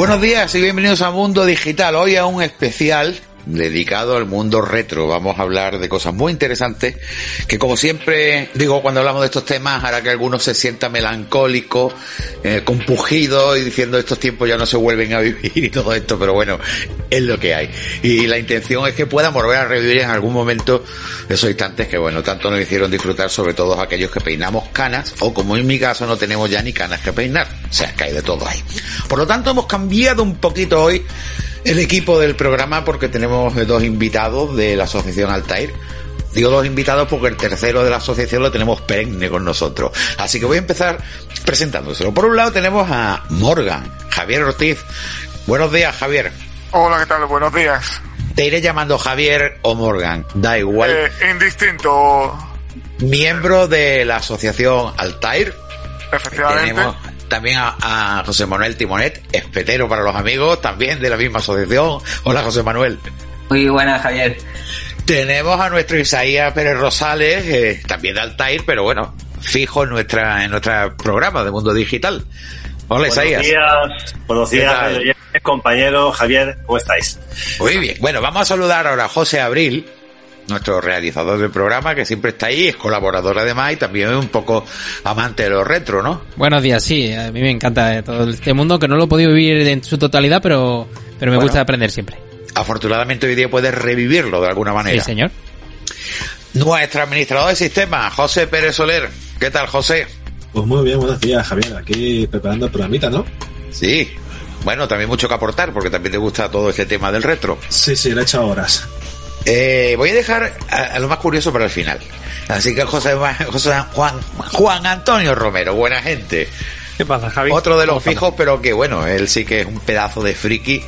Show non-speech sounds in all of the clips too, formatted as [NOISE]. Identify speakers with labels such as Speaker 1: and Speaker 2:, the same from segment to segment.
Speaker 1: Buenos días y bienvenidos a Mundo Digital. Hoy a un especial dedicado al mundo retro. Vamos a hablar de cosas muy interesantes que como siempre digo cuando hablamos de estos temas hará que algunos se sientan melancólicos, eh, compugidos y diciendo estos tiempos ya no se vuelven a vivir [LAUGHS] y todo esto, pero bueno, es lo que hay. Y la intención es que puedan volver a revivir en algún momento esos instantes que bueno, tanto nos hicieron disfrutar sobre todo aquellos que peinamos canas o como en mi caso no tenemos ya ni canas que peinar. O sea, hay de todo ahí. Por lo tanto hemos cambiado un poquito hoy el equipo del programa porque tenemos dos invitados de la asociación Altair. Digo dos invitados porque el tercero de la asociación lo tenemos perenne con nosotros. Así que voy a empezar presentándoselo. Por un lado tenemos a Morgan, Javier Ortiz. Buenos días, Javier.
Speaker 2: Hola, ¿qué tal? Buenos días.
Speaker 1: Te iré llamando Javier o Morgan, da igual.
Speaker 2: Eh, indistinto.
Speaker 1: Miembro de la asociación Altair.
Speaker 2: Efectivamente.
Speaker 1: Tenemos también a, José Manuel Timonet, espetero para los amigos, también de la misma asociación. Hola José Manuel.
Speaker 3: Muy buenas, Javier.
Speaker 1: Tenemos a nuestro Isaías Pérez Rosales, eh, también de Altair, pero bueno, fijo en nuestra en nuestro programa de Mundo Digital. Hola Isaías.
Speaker 4: Buenos días, buenos días compañero Javier, ¿cómo estáis?
Speaker 1: Muy bien, bueno, vamos a saludar ahora a José Abril, nuestro realizador del programa, que siempre está ahí, es colaborador además y también es un poco amante de los retro, ¿no?
Speaker 5: Buenos días, sí, a mí me encanta todo este mundo, que no lo he podido vivir en su totalidad, pero, pero me gusta aprender siempre.
Speaker 1: Afortunadamente hoy día puedes revivirlo de alguna manera.
Speaker 5: Sí, señor.
Speaker 1: Nuestro administrador de sistema, José Pérez Soler. ¿Qué tal, José?
Speaker 6: Pues muy bien, buenos días, Javier. Aquí preparando el programita, ¿no?
Speaker 1: Sí. Bueno, también mucho que aportar, porque también te gusta todo este tema del retro.
Speaker 6: Sí, sí, le he hecho horas.
Speaker 1: Eh, voy a dejar a, lo más curioso para el final. Así que José, José Juan, Juan Antonio Romero, buena gente.
Speaker 7: ¿Qué pasa, Javi?
Speaker 1: Otro de los fijos, pero que bueno, él sí que es un pedazo de friki,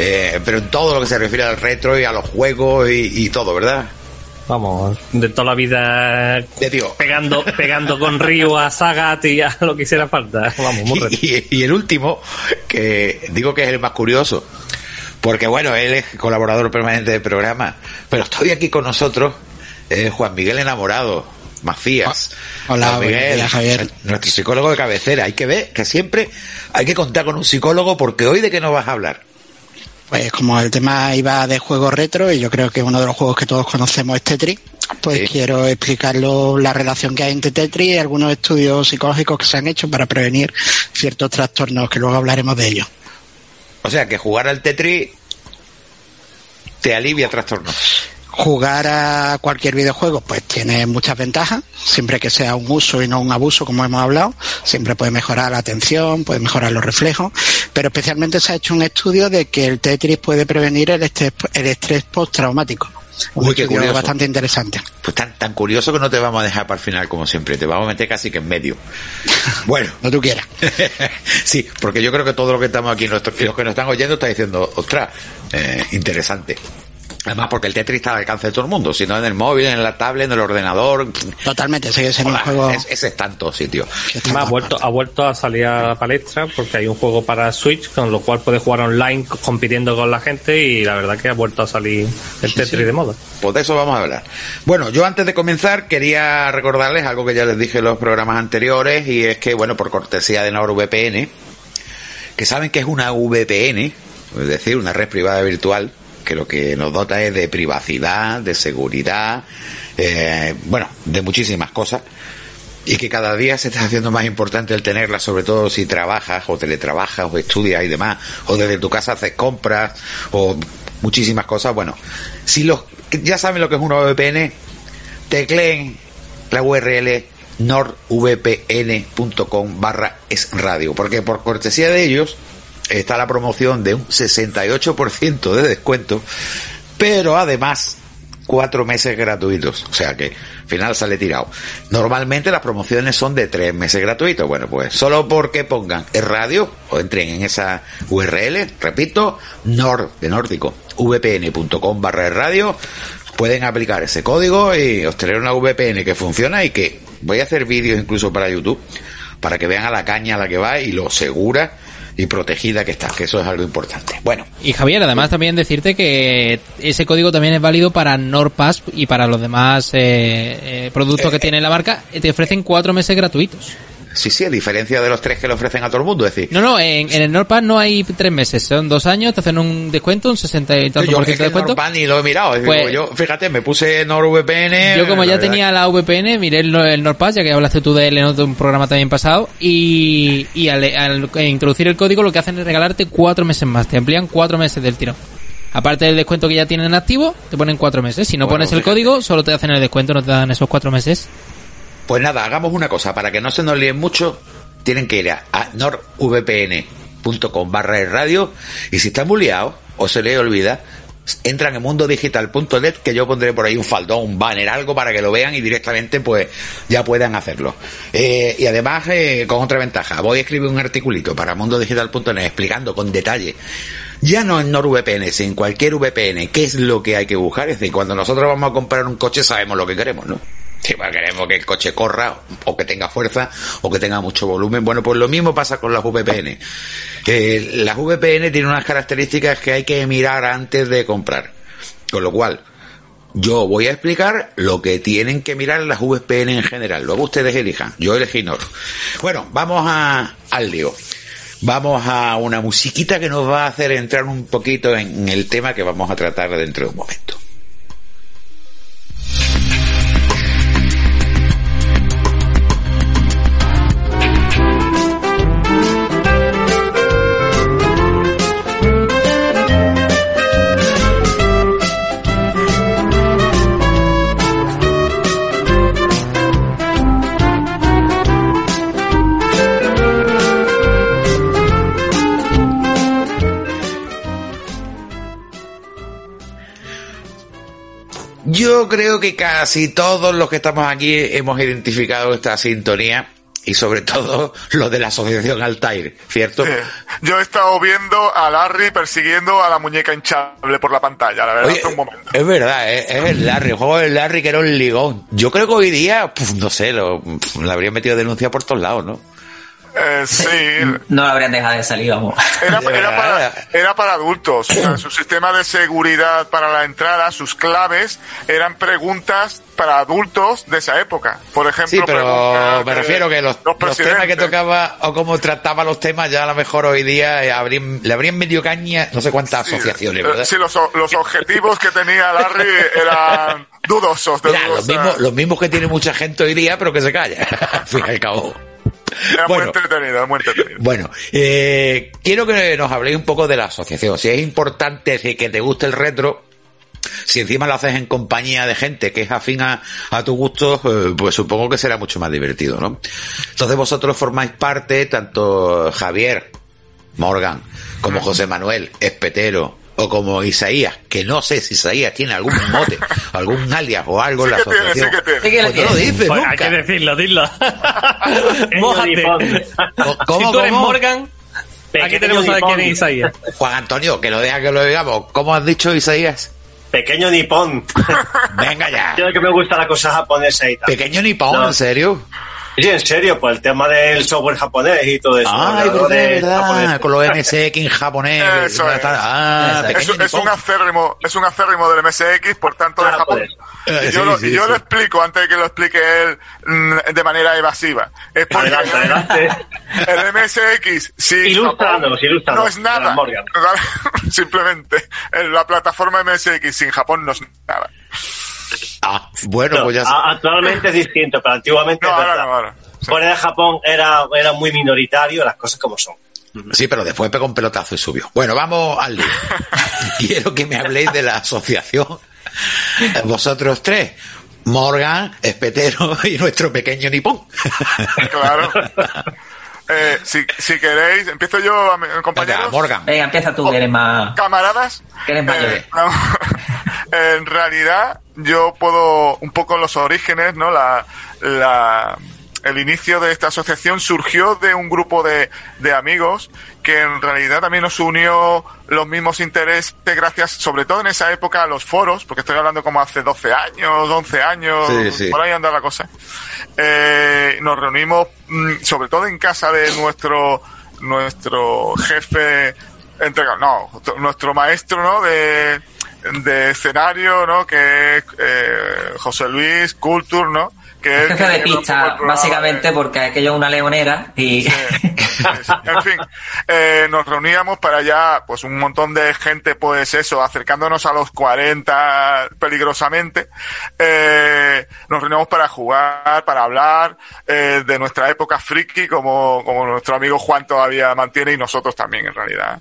Speaker 1: eh, pero en todo lo que se refiere al retro y a los juegos y, todo, ¿verdad?
Speaker 7: Vamos, de toda la vida
Speaker 1: de tío.
Speaker 7: pegando, pegando con Ryu a Sagat y a lo que hiciera falta. Vamos, muy [LAUGHS]
Speaker 1: y, y, el último, que digo que es el más curioso, porque bueno, él es colaborador permanente del programa, pero estoy aquí con nosotros, eh, Juan Miguel Enamorado, Macías.
Speaker 8: Ah, hola, Miguel, Javier.
Speaker 1: Nuestro psicólogo de cabecera. Hay que ver que siempre hay que contar con un psicólogo porque hoy de qué nos vas a hablar.
Speaker 8: Pues como el tema iba de juegos retro y yo creo que uno de los juegos que todos conocemos es Tetris, pues quiero explicarlo la relación que hay entre Tetris y algunos estudios psicológicos que se han hecho para prevenir ciertos trastornos que luego hablaremos de ellos.
Speaker 1: O sea, que jugar al Tetris te alivia trastornos.
Speaker 8: Jugar a cualquier videojuego pues tiene muchas ventajas, siempre que sea un uso y no un abuso como hemos hablado, siempre puede mejorar la atención, puede mejorar los reflejos, pero especialmente se ha hecho un estudio de que el Tetris puede prevenir el estrés, el estrés postraumático.
Speaker 1: Uy, qué curioso.
Speaker 8: bastante interesante.
Speaker 1: Pues tan, tan curioso que no te vamos a dejar para el final como siempre, te vamos a meter casi que en medio. [LAUGHS] Bueno.
Speaker 8: no tú quieras. [LAUGHS]
Speaker 1: sí, porque yo creo que todo lo que estamos aquí, los, que nos están oyendo, está diciendo, ostras, eh, interesante. Además, porque el Tetris está al alcance de todo el mundo, sino en el móvil, en la tablet, en el ordenador.
Speaker 8: Totalmente, sigue siendo un juego.
Speaker 1: ese es tanto sitio.
Speaker 7: Ha vuelto, ha vuelto a salir a la palestra porque hay un juego para Switch con lo cual puedes jugar online compitiendo con la gente y la verdad que ha vuelto a salir el Tetris de moda.
Speaker 1: Pues de eso vamos a hablar. Bueno, yo antes de comenzar quería recordarles algo que ya les dije en los programas anteriores y es que, bueno, por cortesía de NordVPN, que saben que es una VPN, es decir, una red privada virtual que lo que nos dota es de privacidad, de seguridad, eh, bueno, de muchísimas cosas y que cada día se está haciendo más importante el tenerla, sobre todo si trabajas o teletrabajas o estudias y demás, o desde tu casa haces compras o muchísimas cosas. Bueno, si los ya saben lo que es una VPN, tecleen la URL nordvpn.com barra es radio, porque por cortesía de ellos está la promoción de un 68% de descuento, pero además cuatro meses gratuitos. O sea que al final sale tirado. Normalmente las promociones son de tres meses gratuitos. Bueno, pues solo porque pongan el radio o entren en esa URL, repito, nord de nórdico, vpn.com barra radio, pueden aplicar ese código y obtener una VPN que funciona y que voy a hacer vídeos incluso para YouTube para que vean a la caña a la que va y lo segura y protegida que está, que eso es algo importante. Bueno.
Speaker 5: Y Javier, además también decirte que ese código también es válido para NordPass y para los demás eh, eh productos que eh, tiene la marca, te ofrecen cuatro meses gratuitos.
Speaker 1: Sí, sí, a diferencia de los tres que le ofrecen a todo el mundo, es decir.
Speaker 5: No, no, en, en el NordPad no hay tres meses, son dos años, te hacen un descuento, un 60 y tanto
Speaker 1: yo
Speaker 5: por
Speaker 1: es
Speaker 5: ciento
Speaker 1: que
Speaker 5: de descuento.
Speaker 1: NordVPN ni lo he mirado.
Speaker 5: Pues-
Speaker 1: yo, fíjate, me puse NordVPN.
Speaker 5: Yo como ya tenía la VPN, miré el, el NordPass, ya que hablaste tú de él en otro programa también pasado, y, y al, al introducir el código lo que hacen es regalarte cuatro meses más, te amplían cuatro meses del tirón. Aparte del descuento que ya tienen activo, te ponen cuatro meses. Si no
Speaker 1: Bueno,
Speaker 5: pones el
Speaker 1: fíjate.
Speaker 5: código, solo te hacen el descuento, no te dan esos cuatro meses.
Speaker 1: Pues nada, hagamos una cosa, para que no se nos líen mucho, tienen que ir a, a nordvpn.com barra radio y si están muy liados o se les olvida, entran en mundodigital.net que yo pondré por ahí un faldón, un banner, algo para que lo vean y directamente pues ya puedan hacerlo. Eh, y además, eh, con otra ventaja, voy a escribir un articulito para mundodigital.net explicando con detalle ya no en NordVPN, sino en cualquier VPN, qué es lo que hay que buscar. Es decir, cuando nosotros vamos a comprar un coche sabemos lo que queremos, ¿no? Si pues queremos que el coche corra, o que tenga fuerza, o que tenga mucho volumen. Bueno, pues lo mismo pasa con las VPN. Eh, las VPN tienen unas características que hay que mirar antes de comprar. Con lo cual, yo voy a explicar lo que tienen que mirar las VPN en general. Luego ustedes elijan. Yo elegí Nord. Bueno, vamos a, al lío. Vamos a una musiquita que nos va a hacer entrar un poquito en el tema que vamos a tratar dentro de un momento. Yo creo que casi todos los que estamos aquí hemos identificado esta sintonía y sobre [LAUGHS] todo los de la asociación Altair, ¿cierto?
Speaker 2: Sí. Yo he estado viendo a Larry persiguiendo a la muñeca hinchable por la pantalla, la verdad,
Speaker 1: Oye,
Speaker 2: hace un momento.
Speaker 1: es verdad, es, es el Larry, el juego del Larry que era un ligón. Yo creo que hoy día, puf, no sé, lo, puf, le habrían metido denuncia por todos lados, ¿no?
Speaker 2: Eh, sí,
Speaker 3: No lo habrían dejado de salir, vamos.
Speaker 2: Era, para, era para adultos. O sea, su sistema de seguridad para la entrada, sus claves, eran preguntas para adultos de esa época. Por ejemplo,
Speaker 1: Sí, pero
Speaker 2: preguntas
Speaker 1: me refiero que los, los temas que tocaba o cómo trataba los temas ya a lo mejor hoy día eh, habrían, le habrían medio caña no sé cuántas
Speaker 2: Sí,
Speaker 1: asociaciones,
Speaker 2: eh,
Speaker 1: ¿verdad?
Speaker 2: Sí, los, o- los objetivos que tenía Larry eran dudosos. De
Speaker 1: Mira, los mismos, los mismos que tiene mucha gente hoy día, pero que se calla, [LAUGHS] al fin y al cabo.
Speaker 2: Era
Speaker 1: bueno.
Speaker 2: muy entretenido, era muy entretenido.
Speaker 1: Bueno, eh, quiero que nos habléis un poco de la asociación. Si es importante si que te guste el retro, si encima lo haces en compañía de gente que es afín a, a tu gusto, eh, pues supongo que será mucho más divertido, ¿no? Entonces vosotros formáis parte, tanto Javier, Morgan, como José Manuel, Espetero, o como Isaías, que no sé si Isaías tiene algún mote, [LAUGHS] algún alias o algo en la
Speaker 2: tiene,
Speaker 1: asociación.
Speaker 2: sí que tiene.
Speaker 3: Sí
Speaker 1: Pues no lo dices
Speaker 7: Pues
Speaker 1: nunca.
Speaker 7: hay que decirlo, dilo. [LAUGHS] Mójate.
Speaker 1: ¿Cómo,
Speaker 7: si tú eres
Speaker 1: cómo?
Speaker 7: Morgan, aquí tenemos a quién es Isaías.
Speaker 1: Juan Antonio, que lo deja que lo digamos. ¿Cómo has dicho Isaías?
Speaker 4: Pequeño nipón.
Speaker 1: Venga ya.
Speaker 4: Yo que me gusta la cosa japonesa y tal.
Speaker 1: Pequeño nipón,
Speaker 4: No.
Speaker 1: ¿en serio?
Speaker 4: Sí, en serio, pues el tema del software japonés y todo eso.
Speaker 1: Ay, verdad, verdad. Con los MSX en japonés.
Speaker 2: Eso es.
Speaker 1: Ah,
Speaker 2: Es, es un acérrimo, es un acérrimo del MSX, por tanto, de
Speaker 4: Ah,
Speaker 2: Japón.
Speaker 4: pues.
Speaker 1: Eh,
Speaker 2: Y yo,
Speaker 1: sí,
Speaker 2: lo,
Speaker 1: sí,
Speaker 2: y yo
Speaker 1: sí.
Speaker 2: lo explico antes de que lo explique él mm, de manera evasiva. Es porque
Speaker 4: Adelante, adelante.
Speaker 2: el MSX, sí,
Speaker 4: Ilústranos,
Speaker 2: Japón
Speaker 4: ilústranos,
Speaker 2: no es nada.
Speaker 4: Morgan. [LAUGHS]
Speaker 2: Simplemente, en la plataforma MSX sin Japón no es nada.
Speaker 1: Ah, bueno,
Speaker 4: No,
Speaker 1: pues ya
Speaker 4: actualmente es distinto, pero antiguamente
Speaker 2: No, ahora ahora. Sí.
Speaker 4: Fuera de Japón era, era muy minoritario, las cosas como son.
Speaker 1: Sí, pero después pegó un pelotazo y subió. Bueno, vamos al lío. [LAUGHS] [LAUGHS] Quiero que me habléis de la asociación. [LAUGHS] Vosotros tres. Morgan, Espetero y nuestro pequeño nipón.
Speaker 2: Claro. Eh, si, si queréis, empiezo yo, a mi-
Speaker 1: Venga,
Speaker 2: compañeros.
Speaker 1: Morgan.
Speaker 3: Venga, empieza tú, que eres más...
Speaker 2: camaradas.
Speaker 3: Que eres mayor.
Speaker 2: eh, no, en realidad, yo puedo, un poco los orígenes, ¿no? La, la, el inicio de esta asociación surgió de un grupo de, de amigos que en realidad también nos unió los mismos intereses gracias, sobre todo en esa época, a los foros, porque estoy hablando como hace 12 años, 11 años,
Speaker 1: Sí, sí.
Speaker 2: por ahí anda la cosa. Eh, nos reunimos, mm, sobre todo en casa de nuestro, nuestro jefe entregado, no, nuestro maestro, ¿no? De, de escenario, ¿no? Que es eh, José Luis Culture, ¿no? que es
Speaker 3: Jefe de pista, básicamente,
Speaker 2: de-
Speaker 3: porque aquello es una leonera y
Speaker 2: Sí, sí. En fin, eh, nos reuníamos para ya, pues un montón de gente, pues eso, acercándonos a los 40 peligrosamente. Eh, nos reuníamos para jugar, para hablar eh, de nuestra época friki, como, como nuestro amigo Juan todavía mantiene y nosotros también, en realidad.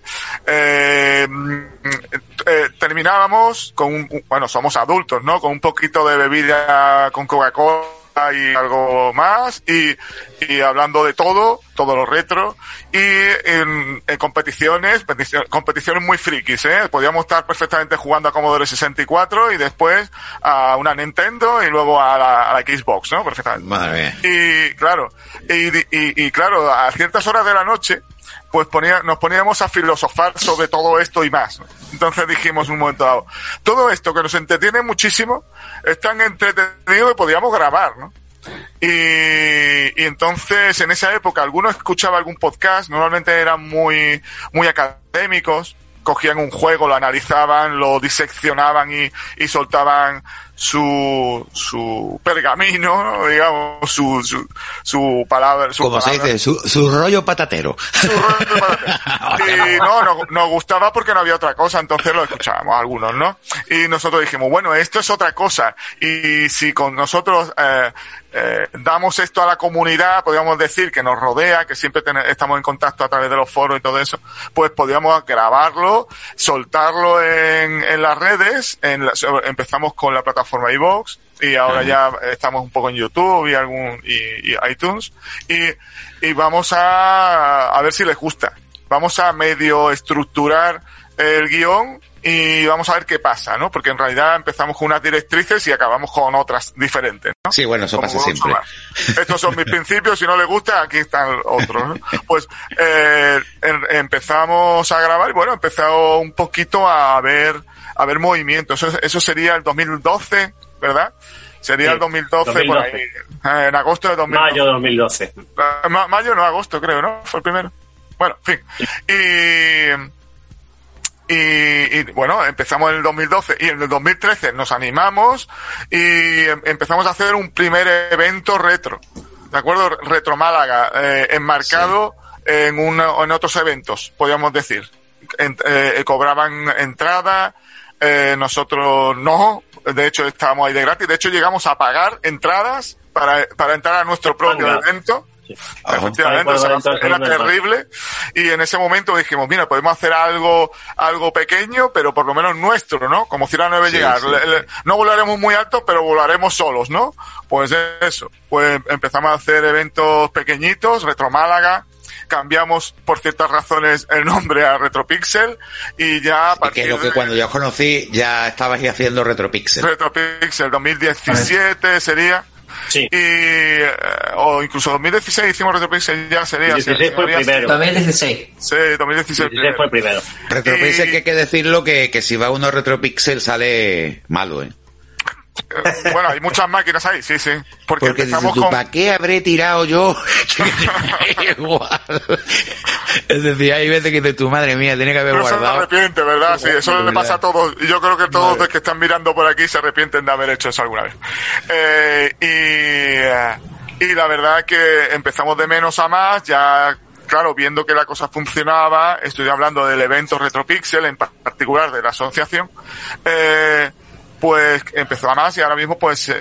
Speaker 2: Eh, terminábamos con un, bueno, somos adultos, ¿no? Con un poquito de bebida con Coca-Cola y algo más y, y hablando de todo, todo lo retro y en, en competiciones, petici- competiciones muy frikis, ¿eh? Podíamos estar perfectamente jugando a Commodore 64 y después a una Nintendo y luego a la, a la Xbox, ¿no? Perfectamente.
Speaker 1: Madre mía.
Speaker 2: Y claro, y, y, y claro, a ciertas horas de la noche, pues ponía, nos poníamos a filosofar sobre todo esto y más. Entonces dijimos un momento dado, todo esto que nos entretiene muchísimo, es tan entretenido que podíamos grabar, ¿no? Y, y entonces en esa época alguno escuchaba algún podcast, normalmente eran muy, muy académicos, cogían un juego, lo analizaban, lo diseccionaban y, y soltaban su, su pergamino, ¿no? digamos, su, su, su palabra. Su
Speaker 1: Como se dice, su, su rollo patatero.
Speaker 2: Su rollo para- [LAUGHS] y no, no, nos gustaba porque no había otra cosa, entonces lo escuchábamos algunos, ¿no? Y nosotros dijimos, bueno, esto es otra cosa. Y si con nosotros eh, eh, damos esto a la comunidad, podríamos decir que nos rodea, que siempre ten- estamos en contacto a través de los foros y todo eso, pues podríamos grabarlo, soltarlo en, en las redes, en la- empezamos con la plataforma iVoox, y ahora ya estamos un poco en YouTube y algún y, y iTunes y, y vamos a, a ver si les gusta. Vamos a medio estructurar el guion y vamos a ver qué pasa, ¿no? Porque en realidad empezamos con unas directrices y acabamos con otras diferentes, ¿no?
Speaker 1: Sí, bueno, eso
Speaker 2: Como
Speaker 1: pasa siempre.
Speaker 2: más. Estos son mis [LAUGHS] principios, si no les gusta, aquí están otros. ¿no? Pues eh, em- empezamos a grabar y bueno, he empezado un poquito a ver, a ver movimientos. Eso, eso sería el 2012, ¿verdad? Sería
Speaker 4: Sí,
Speaker 2: el 2012, por
Speaker 4: 2012.
Speaker 2: ahí. Eh, En agosto de 2012.
Speaker 4: Mayo 2012.
Speaker 2: Eh, ma- mayo, no, agosto, creo, ¿no? Fue el primero. Bueno, en fin. Y, y, y, bueno, empezamos en el 2012 y en el 2013 nos animamos y em- empezamos a hacer un primer evento retro. ¿De acuerdo? Retro Málaga, eh, enmarcado en, una- en otros eventos, podríamos decir. En- eh, cobraban entrada, eh, nosotros no, de hecho estábamos ahí de gratis, de hecho llegamos a pagar entradas para, para entrar a nuestro propio evento.
Speaker 1: Ajá.
Speaker 2: Efectivamente, o sea, era terrible. Y en ese momento dijimos, mira, podemos hacer algo, algo pequeño, pero por lo menos nuestro, ¿no? Como Cira 9
Speaker 1: Sí,
Speaker 2: llegar.
Speaker 1: sí.
Speaker 2: Le- le- no volaremos muy alto, pero volaremos solos, ¿no? Pues eso. Pues empezamos a hacer eventos pequeñitos, Retro Málaga. Cambiamos, por ciertas razones, el nombre a Retropixel. Y ya a
Speaker 1: que lo que
Speaker 2: de-
Speaker 1: cuando yo os conocí ya estabas ahí haciendo Retropixel.
Speaker 2: Retropixel 2017 sería.
Speaker 4: Sí.
Speaker 2: Y, eh, o incluso 2016 hicimos Retropixel ya sería.
Speaker 4: 2016 fue el primero.
Speaker 3: 2016.
Speaker 2: Sí, 2016.
Speaker 4: 16 fue el primero.
Speaker 1: Retropixel
Speaker 2: Y-
Speaker 1: que hay que decirlo que, que si va uno a Retropixel sale malo, ¿eh?
Speaker 2: Eh, Bueno, hay muchas máquinas ahí, sí, sí. Porque,
Speaker 1: Porque dices
Speaker 2: empezamos
Speaker 1: tú,
Speaker 2: con...
Speaker 1: ¿para qué habré tirado yo? [LAUGHS] Igual. Es decir, hay veces que dices, tu madre mía, tiene que haber
Speaker 2: Pero eso se
Speaker 1: guardado.
Speaker 2: arrepiente, ¿verdad? Sí, eso le pasa a todos. Y yo creo que todos los que están mirando por aquí se arrepienten de haber hecho eso alguna vez. Eh, y, eh, y la verdad es que empezamos de menos a más, ya, claro, viendo que la cosa funcionaba, estoy hablando del evento Retropixel, en pa- particular de la asociación, eh, pues empezó a más y ahora mismo pues eh,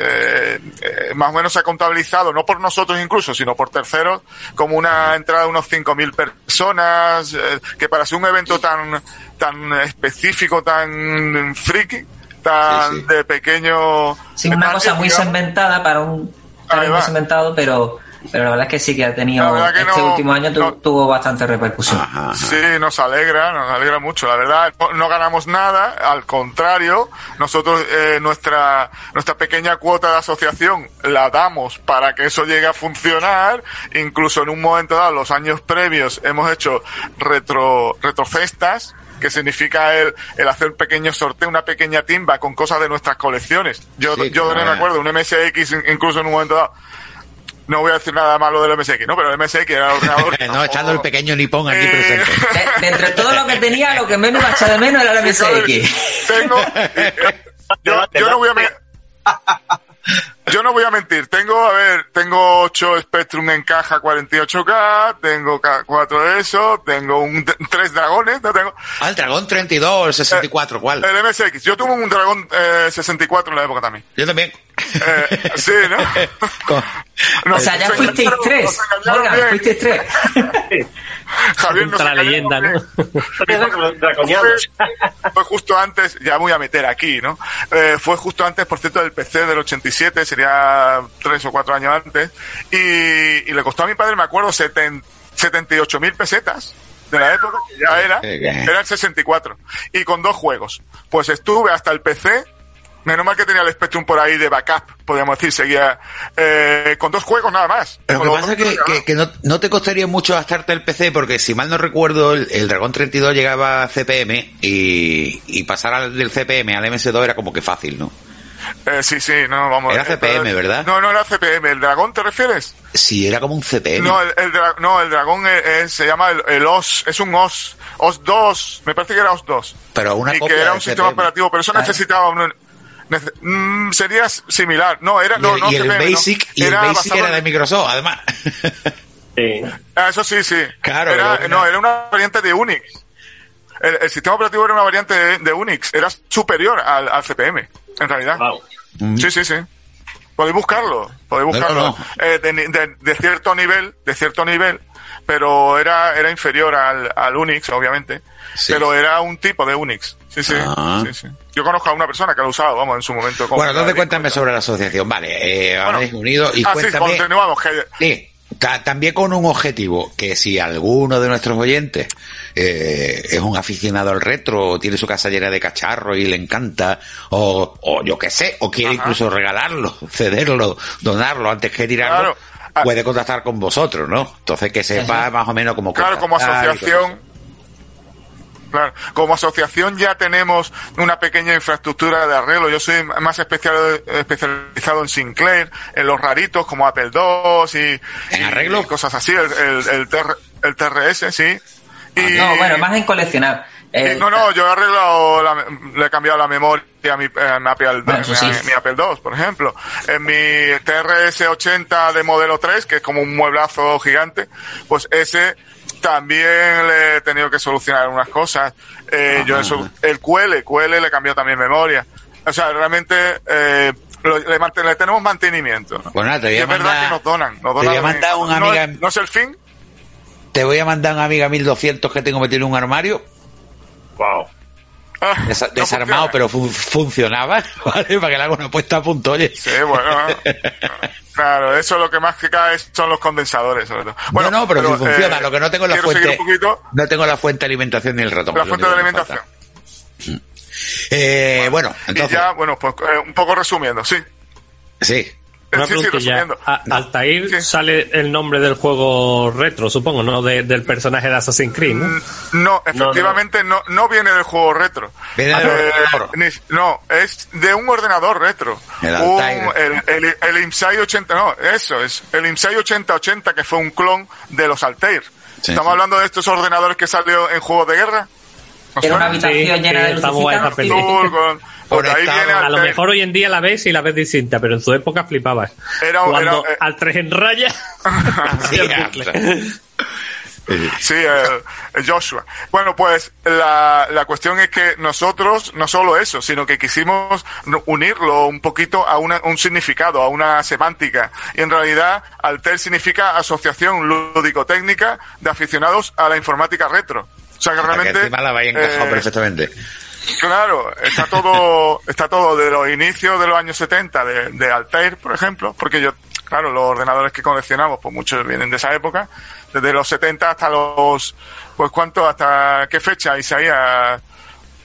Speaker 2: eh, más o menos se ha contabilizado, no por nosotros incluso, sino por terceros, como una entrada de unos 5.000 personas, eh, que para ser un evento tan, tan específico, tan friki, tan
Speaker 1: Sí, sí.
Speaker 2: de pequeño...
Speaker 3: Sí, una cosa muy segmentada para un
Speaker 2: va.
Speaker 3: segmentado, pero, pero la verdad es que sí que ha tenido este
Speaker 2: no-
Speaker 3: último año tu-
Speaker 2: no-
Speaker 3: tuvo bastante repercusión.
Speaker 1: Ajá, ajá.
Speaker 2: Sí, nos alegra, nos alegra mucho. La verdad, no, no ganamos nada, al contrario, nosotros eh, nuestra nuestra pequeña cuota de asociación la damos para que eso llegue a funcionar. Incluso en un momento dado, los años previos, hemos hecho retro retrofestas que significa el, el hacer un pequeño sorteo, una pequeña timba con cosas de nuestras colecciones. Yo,
Speaker 1: Sí,
Speaker 2: yo
Speaker 1: claro.
Speaker 2: me acuerdo, un MSX incluso en un momento dado, no voy a decir nada malo del MSX, ¿no? Pero el MSX era el ordenador. [LAUGHS]
Speaker 1: no, echando el pequeño nipón aquí
Speaker 2: Eh,
Speaker 1: presente.
Speaker 3: De, de entre todo lo que tenía, lo que menos iba a echar de menos era el
Speaker 2: Sí, claro,
Speaker 3: MSX.
Speaker 2: Tengo. eh, eh, [LAUGHS] yo, yo no voy a. me- yo no voy a mentir. Tengo, a ver, tengo 8 Spectrum en caja 48K, tengo 4 de eso, tengo un 3 dragones, no tengo.
Speaker 1: Ah, el dragón 32, el 64, ¿cuál?
Speaker 2: El MSX. Yo tuve un dragón eh, 64 en la época también.
Speaker 1: Yo también.
Speaker 2: Eh, sí, [LAUGHS] ¿no?
Speaker 3: O sea, ya
Speaker 2: se
Speaker 3: fuisteis tres. Morgan,
Speaker 2: bien.
Speaker 3: fuisteis tres.
Speaker 2: Javier nos
Speaker 7: la leyenda. ¿no?
Speaker 2: Fue, fue justo antes, ya voy a meter aquí, ¿no? Eh, fue justo antes, por cierto, del PC del 87, sería tres o cuatro años antes, y, y le costó a mi padre, me acuerdo, 78 mil pesetas de la época, que ya era, era el 64, y con dos juegos. Pues estuve hasta el PC, menos mal que tenía el Spectrum por ahí de backup, podríamos decir, seguía eh, con dos juegos nada más.
Speaker 1: Lo que pasa es que,
Speaker 2: juegos,
Speaker 1: que- que no, no te costaría mucho gastarte el PC porque si mal no recuerdo el, el Dragón 32 llegaba a CPM y, y pasar al- del CPM al MS2 era como que fácil, ¿no?
Speaker 2: Eh, sí, sí, no, vamos.
Speaker 1: Era
Speaker 2: eh,
Speaker 1: CPM, ¿verdad?
Speaker 2: No, no era CPM. ¿El dragón te refieres?
Speaker 1: Sí, era como un CPM.
Speaker 2: No, el, el dra- no, el dragón es- es- se llama el, el OS, es un OS, OS 2, me parece que era OS 2.
Speaker 1: pero una
Speaker 2: y
Speaker 1: copia
Speaker 2: que era un sistema
Speaker 1: CPM.
Speaker 2: operativo, pero eso
Speaker 1: Claro.
Speaker 2: necesitaba un... mm, sería similar, no, era...
Speaker 1: Y
Speaker 2: no,
Speaker 1: el,
Speaker 2: no
Speaker 1: y el
Speaker 2: CPM, no.
Speaker 1: Basic, y el
Speaker 2: Era
Speaker 1: Basic
Speaker 2: en-
Speaker 1: de Microsoft, además.
Speaker 4: Sí.
Speaker 2: Ah, eso sí, sí.
Speaker 1: Claro,
Speaker 2: Era,
Speaker 1: pero-
Speaker 2: no, era una variante de Unix. El, el sistema operativo era una variante de, de Unix, era superior al, al CPM, en realidad.
Speaker 4: Wow.
Speaker 2: Sí, sí, sí. Podéis buscarlo, podéis buscarlo.
Speaker 1: no.
Speaker 2: Eh, de, ni- de- de cierto nivel, de cierto nivel, pero era, era inferior al, al Unix, obviamente.
Speaker 1: Sí.
Speaker 2: Pero era un tipo de Unix. Sí, sí,
Speaker 1: Ah.
Speaker 2: sí, sí. Yo conozco a una persona que lo ha usado, vamos, en su momento. como-
Speaker 1: Bueno, entonces cuéntame sobre la asociación. Vale, eh, habéis unido y
Speaker 2: ah, sí,
Speaker 1: cuéntame...
Speaker 2: continuamos. que-
Speaker 1: Sí, ta- también con un objetivo, que si alguno de nuestros oyentes eh, es un aficionado al retro, o tiene su casa llena de cacharros y le encanta, o, o yo qué sé, o quiere
Speaker 2: Ajá.
Speaker 1: incluso regalarlo, [LAUGHS] cederlo, donarlo antes que tirarlo,
Speaker 2: Claro. Ah.
Speaker 1: puede contactar con vosotros, ¿no? Entonces que sepa más o menos cómo
Speaker 2: Claro, como asociación. Claro, como asociación ya tenemos una pequeña infraestructura de arreglo. Yo soy más especial- especializado en Sinclair, en los raritos como Apple II y,
Speaker 1: ¿En
Speaker 2: y
Speaker 1: arreglo?
Speaker 2: cosas así, el, el, el, TR el TRS, sí. Y,
Speaker 3: No, bueno, más en coleccionar. Eh,
Speaker 2: no, no, yo he arreglado, la- le he cambiado la memoria a mi, a mi Apple,
Speaker 3: Bueno, sí.
Speaker 2: a mi Apple II, por ejemplo. En mi TRS-80 de modelo 3, que es como un mueblazo gigante, pues ese también le he tenido que solucionar unas cosas. Eh, yo eso, el QL, QL le cambió también memoria. O sea, realmente eh, lo- le, tenemos mantenimiento. ¿no?
Speaker 1: Nada, te voy
Speaker 2: Y
Speaker 1: a
Speaker 2: es verdad
Speaker 1: mandar-
Speaker 2: que nos donan. Nos
Speaker 1: te
Speaker 2: donan
Speaker 1: voy a mandar una
Speaker 2: no,
Speaker 1: amiga-
Speaker 2: no es el fin,
Speaker 1: Te voy a mandar una amiga 1200 que tengo metido en un armario,
Speaker 4: Wow. [LAUGHS]
Speaker 1: Desa-
Speaker 2: no
Speaker 1: desarmado,
Speaker 2: funciona.
Speaker 1: pero fu- funcionaba, [LAUGHS] ¿vale? Para que le haga una puesta a punto, oye.
Speaker 2: Sí, bueno. [LAUGHS] claro, eso lo que más que cae son los condensadores, sobre todo. Bueno,
Speaker 1: no, no, pero, sí funciona.
Speaker 2: eh,
Speaker 1: lo que no tengo la fuente. No tengo la fuente de alimentación ni el ratón.
Speaker 2: la fuente de alimentación.
Speaker 1: Eh, bueno, entonces.
Speaker 2: y ya, bueno, pues eh, un poco resumiendo, sí.
Speaker 1: Sí.
Speaker 7: Una
Speaker 2: sí, sí,
Speaker 7: preguntilla. A- Altair
Speaker 2: Sí.
Speaker 7: sale el nombre del juego retro, supongo, ¿no? De- del personaje de Assassin's Creed, ¿no?
Speaker 2: Mm, No, efectivamente no, no viene del juego retro.
Speaker 1: Viene del
Speaker 2: Eh,
Speaker 1: ordenador.
Speaker 2: no, es de un ordenador retro.
Speaker 1: El
Speaker 2: Un-
Speaker 1: Altair.
Speaker 2: el, el, el IMSAI 80, no, eso es. El IMSAI 8080 que fue un clon de los Altair.
Speaker 1: Sí,
Speaker 2: Estamos
Speaker 1: sí.
Speaker 2: hablando de estos ordenadores que salió en juegos de guerra. ¿Os
Speaker 3: Era una habitación
Speaker 7: Sí,
Speaker 3: llena
Speaker 7: sí,
Speaker 3: de lucecitas.
Speaker 7: peli.
Speaker 2: Azul, con- [LAUGHS] pues de ahí viene
Speaker 7: A lo mejor hoy en día la ves y la ves distinta, pero en su época flipabas.
Speaker 2: Era-
Speaker 7: Cuando
Speaker 2: era- eh,
Speaker 7: al 3 en raya, [LAUGHS] bucle.
Speaker 2: Sí, el, el Joshua. Bueno, pues la, la cuestión es que nosotros, no solo eso, sino que quisimos unirlo un poquito a una- un significado, a una semántica. Y en realidad, Alter significa Asociación Lúdico-Técnica de Aficionados a la Informática Retro. O sea que
Speaker 1: Para que
Speaker 2: realmente...
Speaker 1: encima la vaya encajado
Speaker 2: eh,
Speaker 1: perfectamente.
Speaker 2: Claro, está todo, [LAUGHS] está todo de los inicios de los años 70 de, de Altair, por ejemplo, porque yo, claro, los ordenadores que coleccionamos, pues muchos vienen de esa época, desde los 70 hasta los, pues cuánto, hasta qué fecha, Isaías,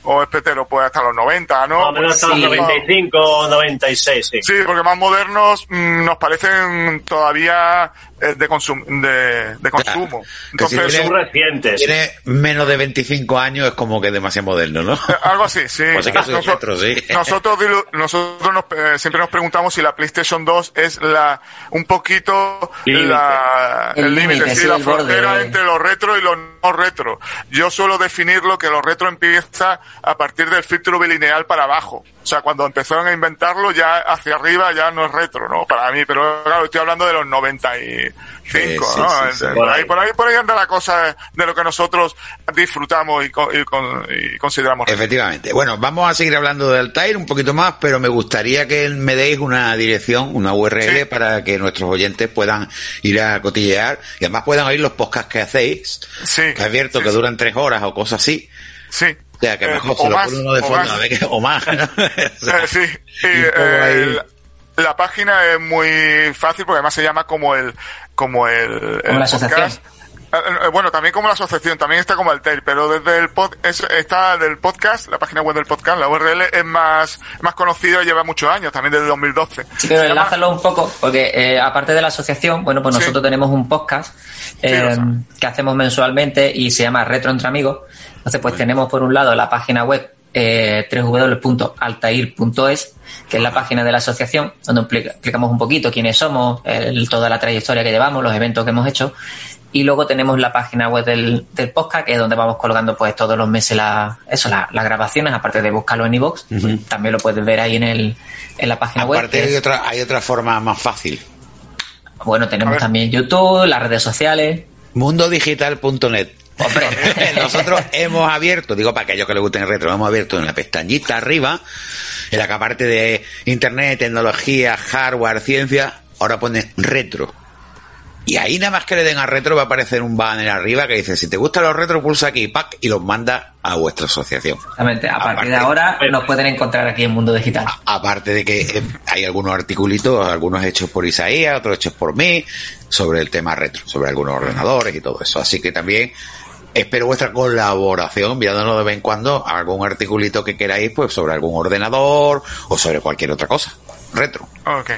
Speaker 2: o Espetero, pues hasta los 90, ¿no?
Speaker 4: Más o menos hasta los
Speaker 3: sí.
Speaker 4: 95 o 96, sí.
Speaker 2: Sí, porque más modernos mm, nos parecen todavía de, consum de, de consumo.
Speaker 1: Que si
Speaker 2: Entonces,
Speaker 4: recientes.
Speaker 1: Tiene menos de 25 años, es como que es demasiado moderno, ¿no?
Speaker 2: Eh, Algo así, sí.
Speaker 1: Pues es que soy
Speaker 2: Noso-
Speaker 1: retro, sí.
Speaker 2: Nosotros, dilu- nosotros nos, eh, siempre nos preguntamos si la PlayStation 2 es la un poquito
Speaker 4: Límite.
Speaker 2: la,
Speaker 3: El
Speaker 2: límite, sí,
Speaker 3: sí,
Speaker 2: la
Speaker 3: el borde.
Speaker 2: frontera entre lo retro y lo no retro. Yo suelo definirlo que lo retro empieza a partir del filtro bilineal para abajo. O sea, cuando empezaron a inventarlo ya hacia arriba ya no es retro, ¿no? Para mí, pero claro, estoy hablando de los 95,
Speaker 1: Eh, sí,
Speaker 2: ¿no?
Speaker 1: sí, sí.
Speaker 2: Por, ahí, por ahí, por ahí anda la cosa de lo que nosotros disfrutamos y, con- y con- y consideramos retro.
Speaker 1: Efectivamente. Bueno, vamos a seguir hablando de Altair un poquito más, pero me gustaría que me deis una dirección, una URL
Speaker 2: Sí.
Speaker 1: para que nuestros oyentes puedan ir a cotillear y además puedan oír los podcasts que hacéis,
Speaker 2: Sí.
Speaker 1: que
Speaker 2: sí,
Speaker 1: que
Speaker 2: sí.
Speaker 1: duran tres horas o cosas así.
Speaker 2: Sí.
Speaker 1: O sea, que
Speaker 2: Eh,
Speaker 1: mejor se lo
Speaker 2: más,
Speaker 1: pone uno de
Speaker 2: o
Speaker 1: fondo,
Speaker 2: más.
Speaker 1: a ver que- o más. ¿no? O sea,
Speaker 2: Eh, sí,
Speaker 1: poco
Speaker 2: eh,
Speaker 1: ahí.
Speaker 2: la, la página es muy fácil porque además se llama como el como el, el
Speaker 3: Como la asociación.
Speaker 2: Eh, Bueno, también como la asociación, también está como el TAIL, pero desde el pod, es- está del podcast, la página web del podcast, la URL es más, más conocida y lleva muchos años, también desde 2012.
Speaker 3: Sí, pero enlázalo un poco, porque eh, aparte de la asociación, bueno, pues
Speaker 2: Sí.
Speaker 3: nosotros tenemos un podcast eh, que hacemos mensualmente y se llama Retro Entre Amigos. Entonces, pues tenemos por un lado la página web eh, www.altair.es, que es la página de la asociación, donde explica- explicamos un poquito quiénes somos, el- toda la trayectoria que llevamos, los eventos que hemos hecho. Y luego tenemos la página web del, del podcast, que es donde vamos colgando pues todos los meses la, eso, la- las grabaciones, aparte de buscarlo en iVoox, pues, también lo puedes ver ahí en el, en la página web.
Speaker 1: Aparte hay
Speaker 3: es-
Speaker 1: otra, hay otra forma más fácil.
Speaker 3: bueno, tenemos también YouTube, las redes sociales.
Speaker 1: Mundodigital.net. [LAUGHS]
Speaker 3: Hombre,
Speaker 1: Nosotros hemos abierto, digo para aquellos que les gusten el retro, hemos abierto en la pestañita arriba, en la que aparte de internet, tecnología, hardware, ciencia, ahora pone retro. Y ahí nada más que le den a retro va a aparecer un banner arriba que dice, si te gustan los retro, pulsa aquí, pack, y los manda a vuestra asociación.
Speaker 3: exactamente. A partir de ahora nos pueden encontrar aquí en Mundo Digital.
Speaker 1: Aparte de que eh, hay algunos articulitos, algunos hechos por Isaías, otros hechos por mí, sobre el tema retro, sobre algunos ordenadores y todo eso. Así que también espero vuestra colaboración, enviándonos de vez en cuando algún articulito que queráis, pues sobre algún ordenador o sobre cualquier otra cosa. Retro.
Speaker 2: Ok.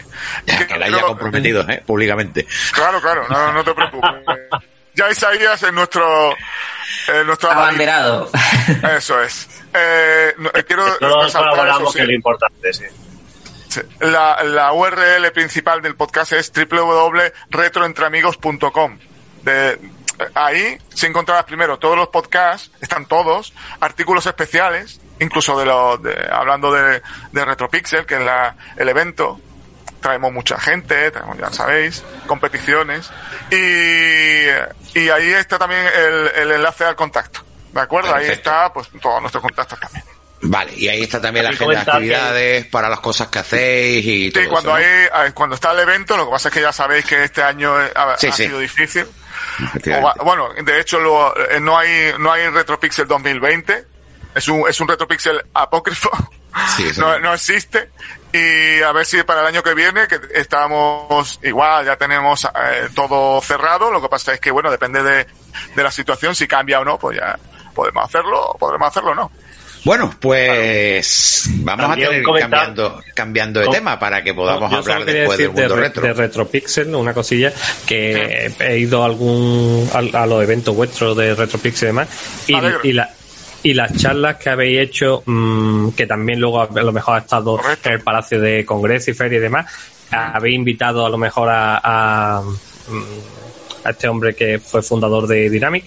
Speaker 1: Ya quedáis ya comprometidos, ¿eh? Públicamente.
Speaker 2: Claro, claro, no, no te preocupes. [LAUGHS] Ya Isaías es nuestro, eh, nuestro
Speaker 3: Abanderado. [LAUGHS]
Speaker 2: Eso es. Eh, no- eh, quiero
Speaker 4: colaboramos,
Speaker 2: eso,
Speaker 4: que es lo importante, sí.
Speaker 2: Sí. La, la URL principal del podcast es www.retroentreamigos.com. De, ahí se encontrarás primero todos los podcasts, están todos, artículos especiales, incluso de los, de, hablando de, de Retropixel, que es la, el evento. Traemos mucha gente, traemos, ya sabéis, competiciones. Y, y ahí está también el, el enlace al contacto. ¿De acuerdo? Ahí está, pues, todos nuestros contactos también.
Speaker 1: Vale, y ahí está también la agenda de
Speaker 4: que-
Speaker 1: actividades para las cosas que hacéis y todo
Speaker 2: Sí, cuando
Speaker 1: eso, ¿no?
Speaker 2: hay, cuando está el evento, lo que pasa es que ya sabéis que este año eh, ha,
Speaker 1: Sí,
Speaker 2: ha
Speaker 1: sí.
Speaker 2: sido difícil. Va- bueno, de hecho lo- eh, no hay no hay Retropixel 2020. Es un es un Retropixel apócrifo.
Speaker 1: Sí, [LAUGHS]
Speaker 2: no, no existe. Y a ver si para el año que viene, que estamos igual, ya tenemos eh, todo cerrado. Lo que pasa es que, bueno, depende de, de la situación, si cambia o no, pues ya podemos hacerlo podremos hacerlo o no.
Speaker 1: Bueno, pues vamos
Speaker 4: También
Speaker 1: a tener
Speaker 4: comentar-
Speaker 1: cambiando, cambiando de
Speaker 4: Com-
Speaker 1: tema para que podamos hablar después del mundo
Speaker 7: de,
Speaker 1: retro.
Speaker 7: de Retropixel, una cosilla, que he ido a algún al- a, los eventos vuestros de Retropixel y demás, y, la- y las charlas que habéis hecho, mm, que también luego a lo mejor ha estado
Speaker 2: Correcto.
Speaker 7: en el Palacio de Congreso y Feria y demás, habéis invitado a lo mejor a, a, mm, a este hombre que fue fundador de Dynamic.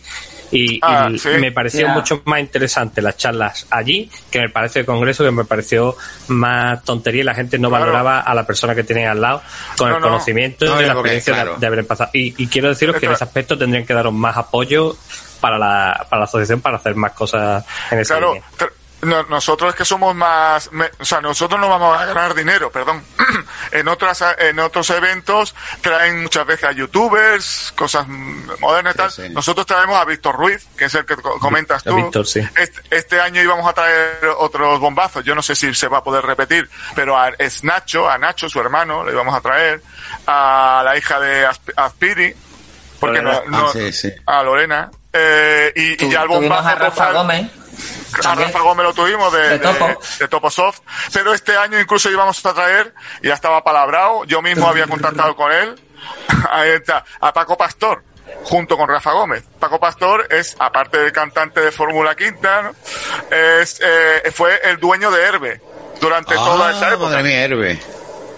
Speaker 7: Y, y
Speaker 2: Ah, sí.
Speaker 7: me pareció mucho más interesante las charlas allí que en el Palacio de Congreso, que me pareció más tontería y la gente no
Speaker 2: Claro.
Speaker 7: valoraba a la persona que tenía al lado con
Speaker 2: No,
Speaker 7: el
Speaker 2: no.
Speaker 7: conocimiento
Speaker 1: No,
Speaker 7: y la experiencia de-
Speaker 1: claro.
Speaker 7: de, haber pasado. Y, y quiero deciros que en ese aspecto tendrían que daros más apoyo para la, para la asociación para hacer más cosas en esa
Speaker 2: Claro,
Speaker 7: línea.
Speaker 2: No- nosotros es que somos más, me- o sea, nosotros no vamos a ganar dinero, perdón. [CLEARS THROAT] en otras, en otros eventos traen muchas veces a youtubers, cosas mm, modernas y tal.
Speaker 1: Sí, sí.
Speaker 2: Nosotros traemos a Víctor Ruiz, que es el que co- comentas tú.
Speaker 7: Víctor, sí.
Speaker 2: Este, este año íbamos a traer otros bombazos. Yo no sé si se va a poder repetir, pero a, es Nacho, a Nacho, su hermano, le íbamos a traer. A la hija de Asp- Aspiri, porque no,
Speaker 4: Lorena.
Speaker 2: no-
Speaker 1: Ah, sí, sí.
Speaker 2: a Lorena. Eh, y, y ya el bombazo
Speaker 3: a Rafa
Speaker 2: total-
Speaker 3: Gómez.
Speaker 2: A. Rafa Gómez lo tuvimos de,
Speaker 3: De Topo.
Speaker 2: de- de Topo Soft, pero este año incluso íbamos a traer, y ya estaba palabrado, yo mismo había contactado con él, [LAUGHS] ahí está, a Paco Pastor, junto con Rafa Gómez. Paco Pastor es, aparte del cantante de Fórmula Quinta, ¿no? es, eh, fue el dueño de Herbe durante toda esa
Speaker 1: Ah,
Speaker 2: época.
Speaker 1: madre mía, Herbe.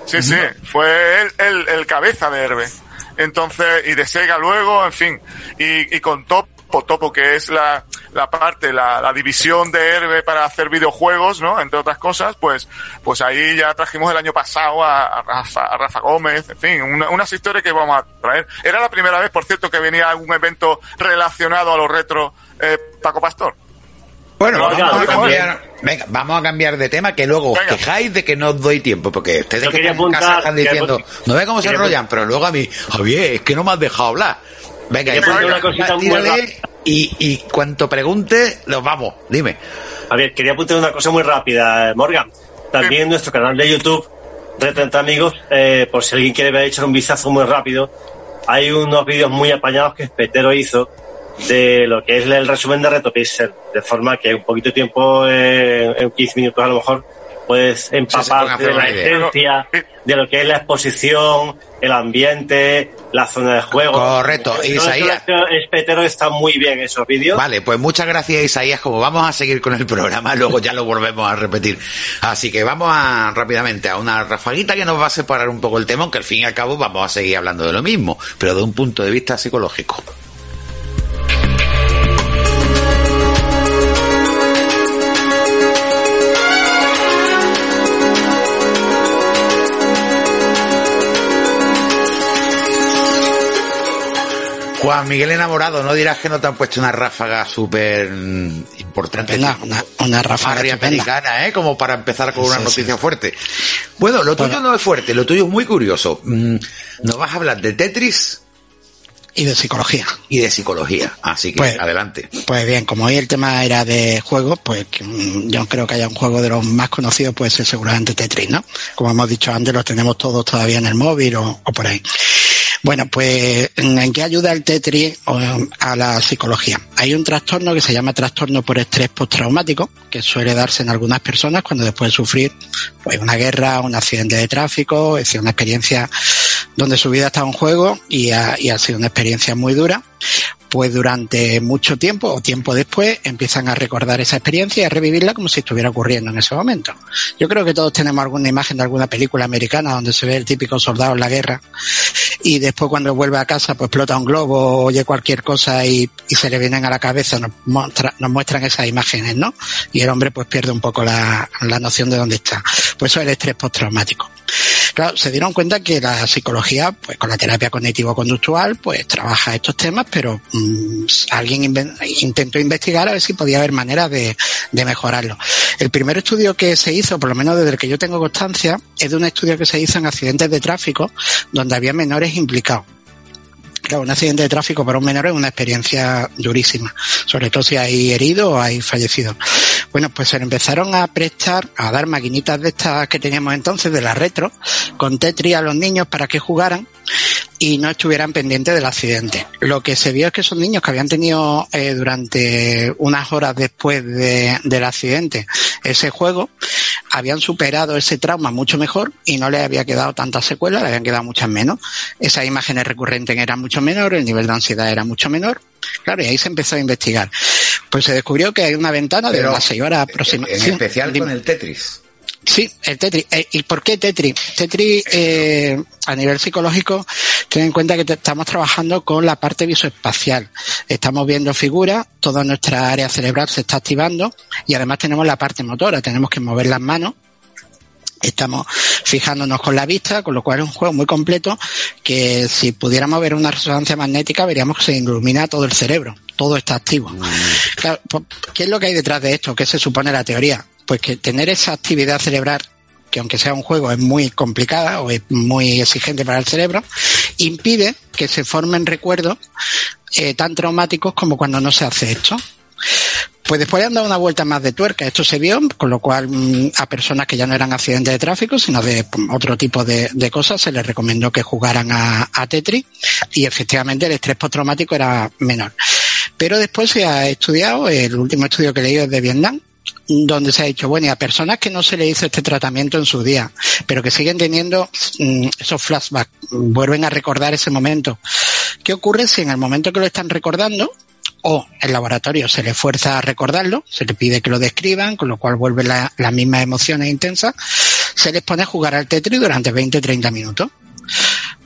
Speaker 2: Sí, sí, fue él el, el cabeza de Herbe. Entonces, y de Sega luego, en fin, y, y con Topo, Topo, que es la, la parte, la, la división de Herbe para hacer videojuegos, ¿no? Entre otras cosas, pues, pues ahí ya trajimos el año pasado a, a Rafa, a Rafa Gómez, en fin, una, unas historias que vamos a traer. Era la primera vez, por cierto, que venía algún evento relacionado a los retro, eh, Paco Pastor.
Speaker 1: Bueno,
Speaker 2: No,
Speaker 1: vamos,
Speaker 2: ya,
Speaker 1: a cambiar, venga, vamos a cambiar de tema que luego os
Speaker 2: Venga.
Speaker 1: quejáis de que no os doy tiempo, porque ustedes que están en casa están diciendo, no ve cómo se enrollan, pero luego a mí, Javier, es que no me has dejado hablar. Venga, y
Speaker 2: una
Speaker 4: cosita muy
Speaker 1: y, y cuanto pregunte, los vamos, dime.
Speaker 4: A ver, quería apuntar una cosa muy rápida, eh, Morgan. También en nuestro canal de YouTube, Red 30 Amigos, eh, por si alguien quiere ver, echar un vistazo muy rápido, hay unos vídeos muy apañados que Spetero hizo de lo que es el resumen de Retopixel, de forma que un poquito de tiempo, eh, en 15 minutos a lo mejor, puedes empaparte
Speaker 1: hacer
Speaker 4: de la esencia de lo que es la exposición, el ambiente, la zona de juego.
Speaker 1: Correcto,
Speaker 4: Todo
Speaker 1: Isaías.
Speaker 4: eso, Spetero está muy bien en esos vídeos.
Speaker 1: Vale, pues muchas gracias Isaías, como vamos a seguir con el programa, [LAUGHS] luego ya lo volvemos a repetir. Así que vamos a rápidamente a una rafaguita que nos va a separar un poco el tema, aunque al fin y al cabo vamos a seguir hablando de lo mismo, pero de un punto de vista psicológico. Juan Miguel enamorado, no dirás que no te han puesto una ráfaga súper importante.
Speaker 8: Una, una ráfaga
Speaker 1: americana, ¿eh? Como para empezar con una
Speaker 8: Sí, sí.
Speaker 1: noticia fuerte. Bueno, lo tuyo
Speaker 8: Bueno.
Speaker 1: no es fuerte, lo tuyo es muy curioso. Mm, Nos vas a hablar de Tetris
Speaker 8: Y de psicología.
Speaker 1: y de psicología. Así que
Speaker 8: Pues-
Speaker 1: adelante.
Speaker 8: Pues bien, como hoy el tema era de juegos, pues mm, yo creo que haya un juego de los más conocidos, pues es seguramente Tetris, ¿no? Como hemos dicho antes, los tenemos todos todavía en el móvil o, o por ahí. Bueno, pues ¿en qué ayuda el Tetris o, a la psicología? Hay un trastorno que se llama trastorno por estrés postraumático, que suele darse en algunas personas cuando después de sufrir pues una guerra, un accidente de tráfico, es decir, una experiencia donde su vida está en juego y ha, y ha sido una experiencia muy dura, pues durante mucho tiempo o tiempo después empiezan a recordar esa experiencia y a revivirla como si estuviera ocurriendo en ese momento. Yo creo que todos tenemos alguna imagen de alguna película americana donde se ve el típico soldado en la guerra y después cuando vuelve a casa pues explota un globo oye cualquier cosa y, y se le vienen a la cabeza, nos, muestra- nos muestran esas imágenes, ¿no? Y el hombre pues pierde un poco la, la noción de dónde está. Pues eso es el estrés postraumático. Claro, se dieron cuenta que la psicología, pues con la terapia cognitivo-conductual, pues trabaja estos temas, pero mm, alguien intentó investigar a ver si podía haber maneras de, de mejorarlo. El primer estudio que se hizo, por lo menos desde el que yo tengo constancia, es de un estudio que se hizo en accidentes de tráfico donde había menores implicados. Claro, un accidente de tráfico para un menor es una experiencia durísima, sobre todo si hay heridos o hay fallecidos. Bueno, pues se empezaron a prestar, a dar maquinitas de estas que teníamos entonces, de la retro, con Tetris a los niños para que jugaran y no estuvieran pendientes del accidente. Lo que se vio es que esos niños que habían tenido eh, durante unas horas después de- del accidente ese juego, habían superado ese trauma mucho mejor y no les había quedado tantas secuelas, le habían quedado muchas menos. Esas imágenes recurrentes eran mucho menor, el nivel de ansiedad era mucho menor. Claro, y ahí se empezó a investigar. Pues se descubrió que hay una ventana de unas seis horas
Speaker 1: En
Speaker 8: aproximadamente.
Speaker 1: especial con el Tetris.
Speaker 8: Sí, el Tetris. Eh, ¿Y por qué Tetris? Tetris, eh, a nivel psicológico, ten en cuenta que estamos trabajando con la parte visoespacial. Estamos viendo figuras, toda nuestra área cerebral se está activando y además tenemos la parte motora, tenemos que mover las manos. Estamos fijándonos con la vista, con lo cual es un juego muy completo que si pudiéramos ver una resonancia magnética veríamos que se ilumina todo el cerebro, todo está activo. Claro, po- ¿Qué es lo que hay detrás de esto? ¿Qué se supone la teoría? Pues que tener esa actividad cerebral, que aunque sea un juego es muy complicada o es muy exigente para el cerebro, impide que se formen recuerdos eh, tan traumáticos como cuando no se hace esto. Pues después le han dado una vuelta más de tuerca. Esto se vio, con lo cual mm, a personas que ya no eran accidentes de tráfico, sino de mm, otro tipo de, de cosas, se les recomendó que jugaran a, a Tetris y efectivamente el estrés postraumático era menor. Pero después se ha estudiado, el último estudio que he leído es de Vietnam, donde se ha dicho, bueno, y a personas que no se le hizo este tratamiento en su día, pero que siguen teniendo mm, esos flashbacks, vuelven a recordar ese momento. ¿Qué ocurre si en el momento que lo están recordando, o el laboratorio se le fuerza a recordarlo, se le pide que lo describan, con lo cual vuelven la- las mismas emociones intensas, se les pone a jugar al Tetris durante 20-30 minutos.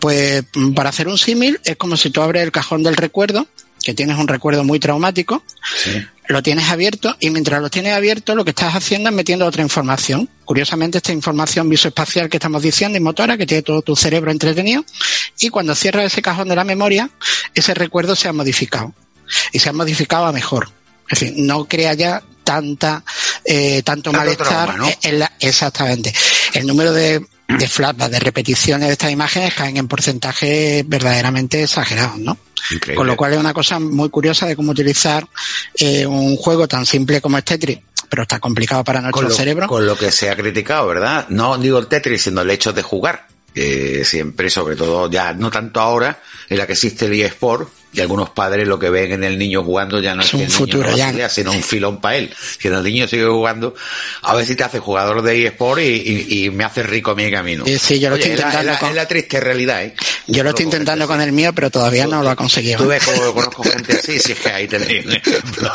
Speaker 8: Pues mm, para hacer un símil es como si tú abres el cajón del recuerdo, que tienes un recuerdo muy traumático,
Speaker 1: Sí.
Speaker 8: lo tienes abierto y mientras lo tienes abierto lo que estás haciendo es metiendo otra información. Curiosamente esta información visoespacial que estamos diciendo y motora que tiene todo tu cerebro entretenido y cuando cierras ese cajón de la memoria ese recuerdo se ha modificado y se ha modificado a mejor. Es decir, no crea ya tanta eh, tanto,
Speaker 1: Tanto
Speaker 8: malestar
Speaker 1: trauma, ¿no?
Speaker 8: en la- exactamente. El número de, de flashbacks, de repeticiones de estas imágenes caen en porcentajes verdaderamente exagerados, ¿no?
Speaker 1: Increíble.
Speaker 8: Con lo cual es una cosa muy curiosa de cómo utilizar eh, un juego tan simple como es Tetris, pero está complicado para nuestro
Speaker 1: con lo,
Speaker 8: cerebro.
Speaker 1: con lo que se ha criticado, ¿verdad? No digo el Tetris, sino el hecho de jugar. Que siempre, sobre todo, ya no tanto ahora, en la que existe el eSport, y algunos padres lo que ven en el niño jugando ya no es,
Speaker 8: Es un
Speaker 1: el
Speaker 8: futuro, ya.
Speaker 1: sino un filón para él. Si el niño sigue jugando, a ver si te hace jugador de eSport y, y, y me hace rico a mi camino.
Speaker 8: Sí, sí, yo lo
Speaker 1: Oye,
Speaker 8: estoy intentando
Speaker 1: es la,
Speaker 8: con-
Speaker 1: es la triste realidad, ¿eh?
Speaker 8: Yo lo estoy intentando con el mío, pero todavía no lo ha conseguido.
Speaker 1: Tú ves como conozco gente así, si es que ahí tenéis un ejemplo.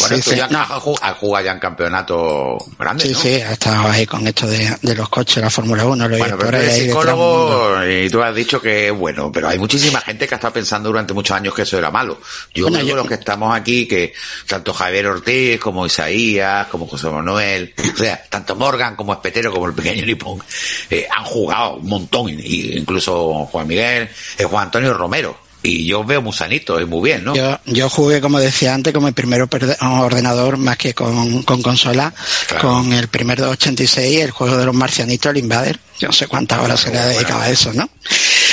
Speaker 1: Bueno,
Speaker 8: Sí,
Speaker 1: tú
Speaker 8: sí,
Speaker 1: ya
Speaker 8: no.
Speaker 1: has jugado- has ya en campeonato grande,
Speaker 8: Sí,
Speaker 1: ¿no?
Speaker 8: sí, ha estado ahí con esto de, de los coches, la Fórmula 1, lo
Speaker 1: Bueno, pero tú eres psicólogo y tú has dicho que bueno, pero hay muchísima gente que ha estado pensando durante muchos años que eso era malo. Yo
Speaker 8: Bueno,
Speaker 1: creo
Speaker 8: yo-
Speaker 1: los que estamos aquí, que tanto Javier Ortiz como Isaías, como José Manuel, o sea, tanto Morgan como Espetero como el pequeño Lipón, eh, han jugado un montón, y incluso Juan Miguel, eh, Juan Antonio Romero. Y yo veo muy sanitos y muy bien, ¿no?
Speaker 8: Yo, yo jugué, como decía antes, con mi primer ordenador más que con, con consola,
Speaker 1: Claro.
Speaker 8: con el primer 286, el juego de los marcianitos, el Invader. Yo no sé cuántas horas se le ha dedicado a eso, ¿no?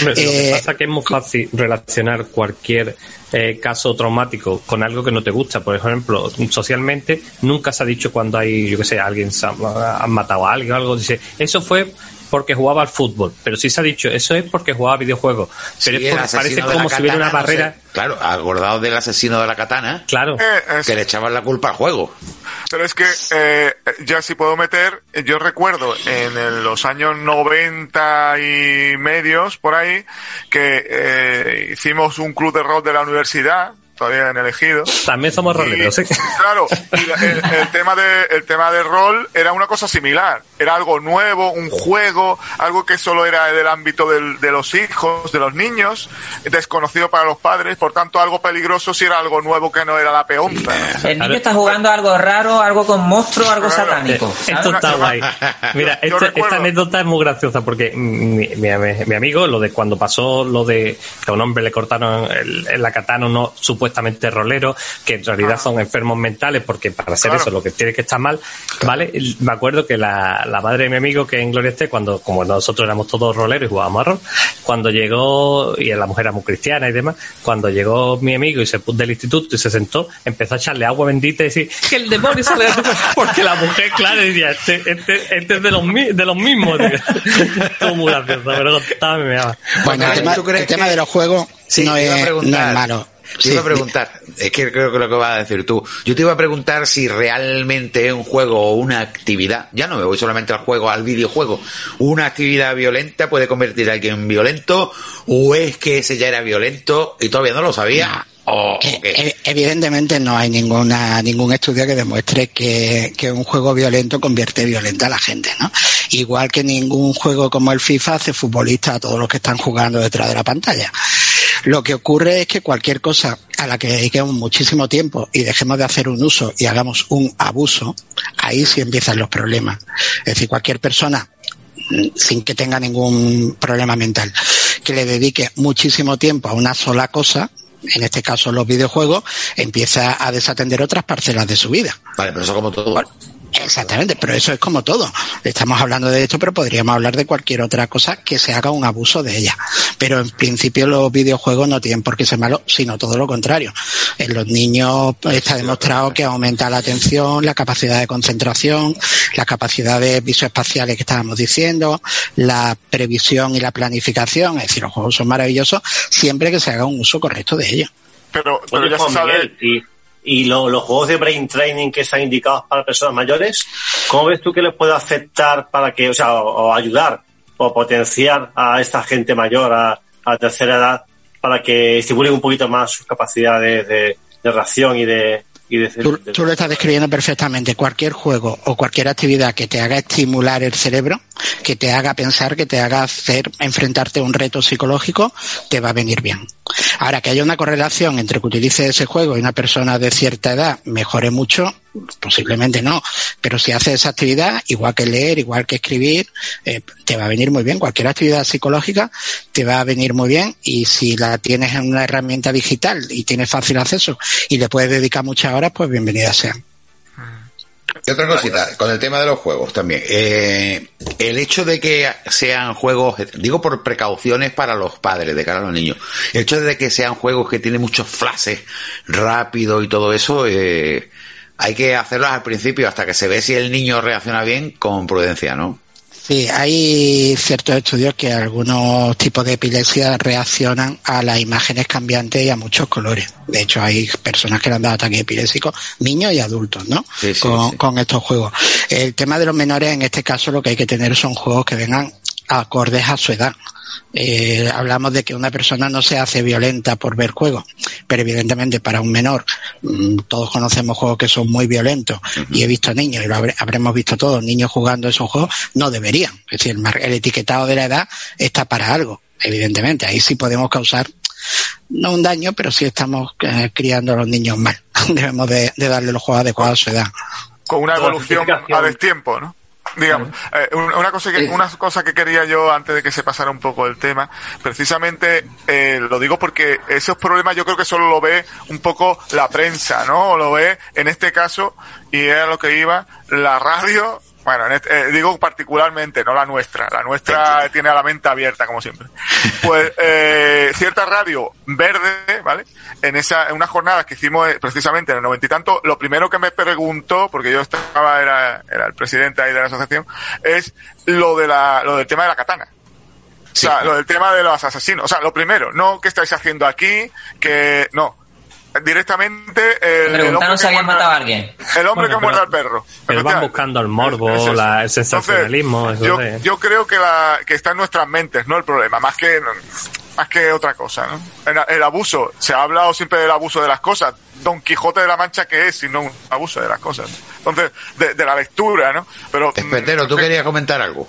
Speaker 7: Lo que
Speaker 8: Eh,
Speaker 7: pasa es que es muy fácil relacionar cualquier eh, caso traumático con algo que no te gusta. Por ejemplo, socialmente nunca se ha dicho cuando hay, yo que sé, alguien se ha, han matado a alguien o algo. Dice, eso fue porque jugaba al fútbol. Pero sí se ha dicho, eso es porque jugaba a videojuegos. Pero
Speaker 1: Sí,
Speaker 7: es porque parece como si hubiera una
Speaker 1: sé.
Speaker 7: barrera.
Speaker 1: Claro, acordado del asesino de la katana,
Speaker 7: Claro.
Speaker 2: Eh, es-
Speaker 1: que le echaban la culpa al juego.
Speaker 2: Pero es que, eh, ya si puedo meter, yo recuerdo en el- los años 90 y medios, por ahí, que eh, hicimos un club de rock de la universidad, todavía en elegido.
Speaker 7: También somos roleros, ¿eh?
Speaker 2: Claro, y el, el tema de, el tema de rol era una cosa similar. Era algo nuevo, un juego, algo que solo era del ámbito del- de los hijos, de los niños, desconocido para los padres, por tanto algo peligroso si era algo nuevo que no era la peonza.
Speaker 3: El niño está jugando algo raro, algo con monstruo, algo
Speaker 2: Claro.
Speaker 3: satánico. ¿sabes?
Speaker 7: Esto está guay. [LAUGHS] Mira,
Speaker 2: Yo
Speaker 7: este- esta anécdota es muy graciosa porque mi, mi- mi amigo, lo de cuando pasó lo de que a un hombre le cortaron el, el la katana, no supuestamente rolero, que en realidad son enfermos mentales porque para hacer
Speaker 2: Claro.
Speaker 7: eso lo que tiene que estar mal, ¿vale? Me acuerdo que la, la madre de mi amigo, que en Gloria esté, cuando, como nosotros éramos todos roleros y jugábamos a rol, cuando llegó, y la mujer era muy cristiana y demás, cuando llegó mi amigo y se puso del instituto y se sentó, empezó a echarle agua bendita y decir que el demonio sale de tu cuerpo", [LAUGHS] porque la mujer, claro, decía, este, este, este es de los, de los mismos, tío. Estuvo [LAUGHS] muy gracioso, pero contaba, me meaba.
Speaker 8: Bueno, el
Speaker 1: Vale,
Speaker 8: tema,
Speaker 1: ¿tú crees
Speaker 8: el tema
Speaker 1: que-
Speaker 8: de los juegos
Speaker 1: Sí,
Speaker 8: no, es, no es malo.
Speaker 1: Te
Speaker 8: Sí,
Speaker 1: iba a preguntar, es que creo que lo que vas a decir tú. Yo te iba a preguntar si realmente es un juego o una actividad, ya no me voy solamente al juego, al videojuego, una actividad violenta puede convertir a alguien en violento, o es que ese ya era violento y todavía no lo sabía, o,
Speaker 8: eh, Evidentemente no hay ninguna ningún estudio que demuestre que, que un juego violento convierte violenta a la gente, ¿no? Igual que ningún juego como el FIFA hace futbolista a todos los que están jugando detrás de la pantalla. Lo que ocurre es que cualquier cosa a la que dediquemos muchísimo tiempo y dejemos de hacer un uso y hagamos un abuso, ahí sí empiezan los problemas. Es decir, cualquier persona mm, sin que tenga ningún problema mental, que le dedique muchísimo tiempo a una sola cosa, en este caso los videojuegos, empieza a desatender otras parcelas de su vida.
Speaker 1: Vale, pero eso como todo.
Speaker 8: Exactamente, pero eso es como todo. Estamos hablando de esto, pero podríamos hablar de cualquier otra cosa que se haga un abuso de ella. Pero en principio los videojuegos no tienen por qué ser malos, sino todo lo contrario. En los niños está demostrado que aumenta la atención, la capacidad de concentración, las capacidades visoespaciales que estábamos diciendo, la previsión y la planificación. Es decir, los juegos son maravillosos siempre que se haga un uso correcto de ellos.
Speaker 2: Pero, pero
Speaker 4: Oye,
Speaker 2: ya se
Speaker 4: Juan
Speaker 2: sabe.
Speaker 4: Miguel, y, y lo- los juegos de brain training que están indicados para personas mayores, ¿cómo ves tú que les puede afectar para que, o sea, o, o ayudar o potenciar a esta gente mayor, a, a tercera edad, para que estimulen un poquito más sus capacidades de, de reacción y de, y
Speaker 8: Tú, tú lo estás describiendo perfectamente. Cualquier juego o cualquier actividad que te haga estimular el cerebro, que te haga pensar, que te haga hacer, enfrentarte a un reto psicológico, te va a venir bien. Ahora, que haya una correlación entre que utilices ese juego y una persona de cierta edad mejore mucho, posiblemente no. Pero si haces esa actividad, igual que leer, igual que escribir, eh, te va a venir muy bien. Cualquier actividad psicológica te va a venir muy bien y si la tienes en una herramienta digital y tienes fácil acceso y le puedes dedicar muchas horas, pues bienvenida sea.
Speaker 1: Y otra cosita, con el tema de los juegos también. Eh, el hecho de que sean juegos, digo por precauciones para los padres de cara a los niños, el hecho de que sean juegos que tienen muchos flashes rápido y todo eso, eh, hay que hacerlos al principio hasta que se ve si el niño reacciona bien con prudencia, ¿no?
Speaker 8: Sí, hay ciertos estudios que algunos tipos de epilepsia reaccionan a las imágenes cambiantes y a muchos colores. De hecho, hay personas que le han dado ataques epilépticos, niños y adultos, ¿no?
Speaker 1: Sí, sí,
Speaker 8: con,
Speaker 1: sí.
Speaker 8: con estos juegos. El tema de los menores, en este caso, lo que hay que tener son juegos que vengan acordes a su edad. Eh, hablamos de que una persona no se hace violenta por ver juegos, pero evidentemente para un menor, mm, todos conocemos juegos que son muy violentos y he visto niños, y lo habré- habremos visto todos, niños jugando esos juegos, no deberían. Es decir, el, mar- el etiquetado de la edad está para algo, evidentemente. Ahí sí podemos causar, no un daño, pero sí estamos eh, criando a los niños mal. [LAUGHS] Debemos de, de darle los juegos adecuados a su edad.
Speaker 2: con una evolución a destiempo, ¿no? Digamos, eh, un- una cosa que una cosa que quería yo antes de que se pasara un poco el tema, precisamente eh, lo digo porque esos problemas yo creo que solo lo ve un poco la prensa, ¿no? O lo ve en este caso y era lo que iba la radio. Bueno, en este- eh, digo particularmente, no la nuestra. La nuestra tiene a la mente abierta, como siempre. [LAUGHS] Pues eh, cierta radio verde, ¿vale? En esa, en unas jornadas que hicimos eh, precisamente en el noventa y tanto, lo primero que me preguntó, porque yo estaba, era, era el presidente ahí de la asociación, es lo de la, lo del tema de la katana. O sea, lo del tema de los asesinos. O sea, lo primero, no qué estáis haciendo aquí, que no. Directamente el, el hombre
Speaker 3: Preguntaron si
Speaker 2: que
Speaker 3: habían
Speaker 2: muerde-
Speaker 3: matado a alguien.
Speaker 2: el hombre
Speaker 7: Bueno,
Speaker 2: que muerde al perro.
Speaker 7: Pero van buscando el morbo,
Speaker 2: Es
Speaker 7: la- el sensacionalismo.
Speaker 2: Entonces,
Speaker 7: eso
Speaker 2: yo, creo que, la, que está en nuestras mentes, ¿no? El problema, más que, más que otra cosa, ¿no? El, el abuso, se ha hablado siempre del abuso de las cosas. Don Quijote de la Mancha, que es? Sino un abuso de las cosas. Entonces, de, de la lectura, ¿no? Pero.
Speaker 1: Espetero, tú
Speaker 2: mm,
Speaker 1: querías comentar algo.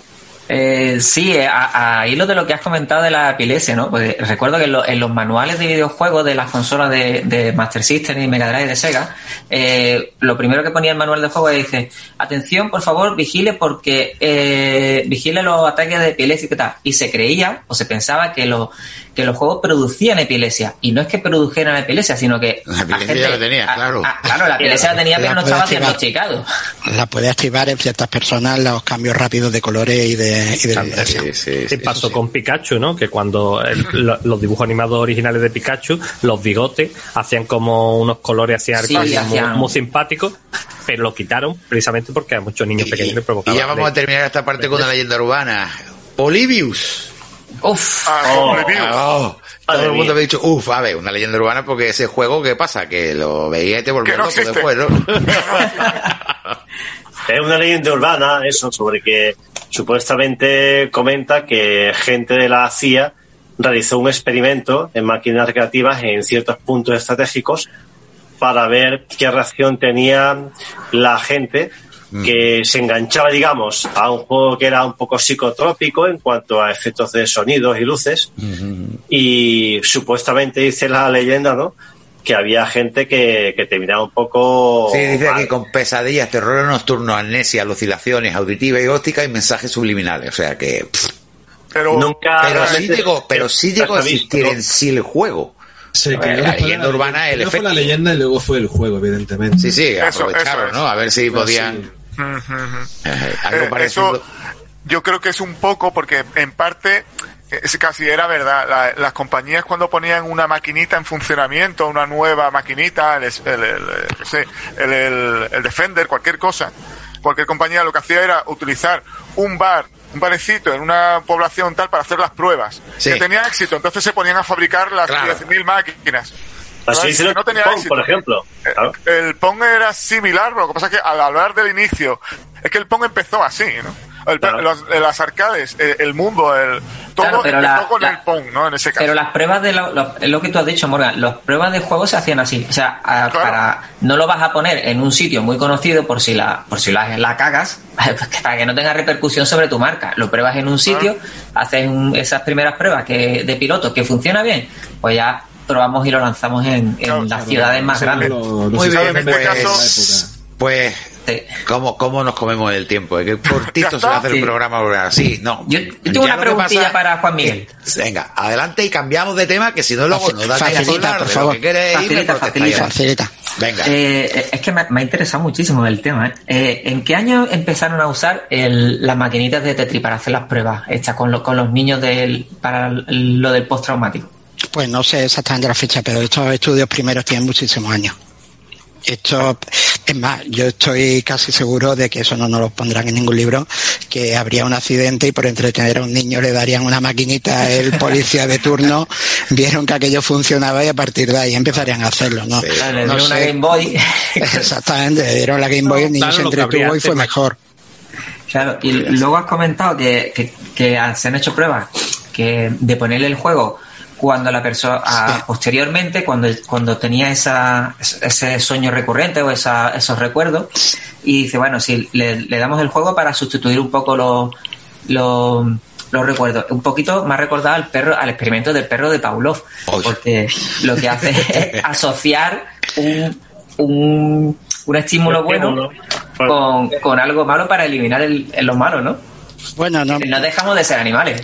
Speaker 3: Eh, sí, eh, a, a hilo de lo que has comentado de la epilepsia, ¿no? Pues recuerdo que en, lo- en los manuales de videojuegos de las consolas de, de Master System y Mega Drive de Sega, eh, lo primero que ponía el manual de juego es dice, atención, por favor, vigile porque eh, vigile los ataques de epilepsia y tal. Y se creía o se pensaba que, lo- que los juegos producían epilepsia. Y no es que produjeran epilepsia, sino que...
Speaker 1: La epilepsia ya la tenía,
Speaker 3: a-
Speaker 1: claro.
Speaker 3: a- claro, la epilepsia la tenía,
Speaker 8: La
Speaker 3: pero no estaba
Speaker 8: activar.
Speaker 3: diagnosticado.
Speaker 8: La puede activar en ciertas personas los cambios rápidos de colores y de, y de vibración.
Speaker 1: Sí, sí,
Speaker 7: Sí,
Speaker 1: sí.
Speaker 7: pasó
Speaker 8: sí.
Speaker 7: con Pikachu, ¿no? Que cuando el- lo- los dibujos animados originales de Pikachu, los bigotes hacían como unos colores así
Speaker 3: Sí,
Speaker 7: arcoíris muy, muy simpáticos, pero lo quitaron precisamente porque a muchos niños pequeños les
Speaker 1: Y,
Speaker 7: provocaba.
Speaker 1: y ya vamos a terminar esta parte con una leyenda urbana. Polybius.
Speaker 3: Uf,
Speaker 2: ah,
Speaker 4: Oh.
Speaker 1: Oh, todo
Speaker 4: Madre
Speaker 1: el mundo
Speaker 4: mía.
Speaker 1: me ha dicho, uff, a ver, una leyenda urbana porque ese juego, ¿qué pasa? Que lo veía y te volvía loco después, ¿no? [LAUGHS]
Speaker 4: Es una leyenda urbana, eso, sobre que supuestamente comenta que gente de la CIA realizó un experimento en máquinas recreativas en ciertos puntos estratégicos para ver qué reacción tenía la gente que se enganchaba, digamos, a un juego que era un poco psicotrópico en cuanto a efectos de sonidos y luces. Y supuestamente dice la leyenda, ¿no? Que había gente que, que terminaba un poco.
Speaker 1: Sí, dice
Speaker 4: mal.
Speaker 1: aquí con pesadillas, terror nocturno, amnesia, alucinaciones auditivas y ópticas y mensajes subliminales. O sea que... pff,
Speaker 2: Pero,
Speaker 4: Nunca.
Speaker 1: pero sí llegó, pero sí llegó a existir en sí el juego.
Speaker 6: Sí,
Speaker 1: La
Speaker 6: primero fue
Speaker 1: leyenda urbana, el
Speaker 6: primero fue
Speaker 1: efecto.
Speaker 6: la leyenda y luego fue el juego, evidentemente.
Speaker 1: Sí, sí, aprovecharon. ¿no? A ver si podían... eh, algo
Speaker 2: Eh,
Speaker 1: parecido.
Speaker 2: eso yo creo que es un poco porque en parte es casi era verdad La- las compañías cuando ponían una maquinita en funcionamiento una nueva maquinita el, el, el, el- defender cualquier cosa cualquier compañía lo que hacía era utilizar un bar un barecito en una población tal para hacer las pruebas
Speaker 1: Sí.
Speaker 2: que tenía éxito entonces se ponían a fabricar las
Speaker 1: Claro.
Speaker 2: 10.000 máquinas
Speaker 4: Así
Speaker 2: no tenía
Speaker 4: Pong,
Speaker 2: éxito.
Speaker 4: por ejemplo. Claro.
Speaker 2: El Pong era similar, lo que pasa es que al hablar del inicio, es que el Pong empezó así, ¿no? El-
Speaker 4: Claro.
Speaker 2: los- las arcades, el, el mundo, el, todo
Speaker 3: Claro, pero
Speaker 2: empezó
Speaker 3: la-
Speaker 2: con
Speaker 3: la-
Speaker 2: el Pong, ¿no? En ese caso.
Speaker 3: Pero las pruebas de lo, lo- es lo que tú has dicho, Morgan, las pruebas de juego se hacían así. O sea, a-
Speaker 2: Claro.
Speaker 3: para no lo vas a poner en un sitio muy conocido por si la por si la, la cagas, [LAUGHS] para que no tenga repercusión sobre tu marca. Lo pruebas en un sitio, haces un- esas primeras pruebas que de piloto que funciona bien, pues ya probamos y lo lanzamos en, en
Speaker 2: Claro,
Speaker 3: las ciudades más grandes.
Speaker 1: Muy bien,
Speaker 2: en este caso-.
Speaker 1: Pues,
Speaker 3: Sí.
Speaker 1: ¿Cómo, ¿cómo nos comemos el tiempo? Es que [LAUGHS] cortito se va a hacer
Speaker 3: Sí.
Speaker 1: el programa así. No.
Speaker 3: Yo- yo
Speaker 1: Ya
Speaker 3: tengo una preguntilla
Speaker 1: pasa
Speaker 3: para Juan Miguel.
Speaker 1: es- Venga, adelante y cambiamos de tema, que si no luego nos da
Speaker 8: Facilita, por favor.
Speaker 3: Facilita, facilita.
Speaker 8: Facilita.
Speaker 1: Venga.
Speaker 3: Eh, es que me, me ha interesado muchísimo el tema. ¿eh? Eh, ¿En qué año empezaron a usar el- las maquinitas de Tetris para hacer las pruebas hechas con, lo- con los niños del, para lo del postraumático?
Speaker 8: Pues no sé exactamente la fecha, pero estos estudios primeros tienen muchísimos años. Esto, es más, yo estoy casi seguro de que eso no nos lo pondrán en ningún libro, que habría un accidente y por entretener a un niño le darían una maquinita, el policía de turno, [LAUGHS] vieron que aquello funcionaba y a partir de ahí empezarían a hacerlo, ¿no?
Speaker 1: Sí.
Speaker 3: Claro, le
Speaker 8: No
Speaker 3: dieron una. Game Boy. [LAUGHS]
Speaker 8: Exactamente, le dieron la Game Boy, el niño
Speaker 7: Claro,
Speaker 8: se entretuvo y fue mejor.
Speaker 3: Claro, y luego has comentado que, que- que se han hecho pruebas que de ponerle el juego cuando la persona a- posteriormente cuando cuando tenía esa ese sueño recurrente o esa, esos recuerdos y dice bueno si le, le damos el juego para sustituir un poco los los los recuerdos un poquito más recordado al perro al experimento del perro de Pavlov
Speaker 1: Oye.
Speaker 3: porque lo que hace [LAUGHS] es asociar un un, un estímulo bueno con, con algo malo para eliminar el, el- lo malo, ¿no?
Speaker 8: Bueno, no,
Speaker 3: No dejamos de ser animales.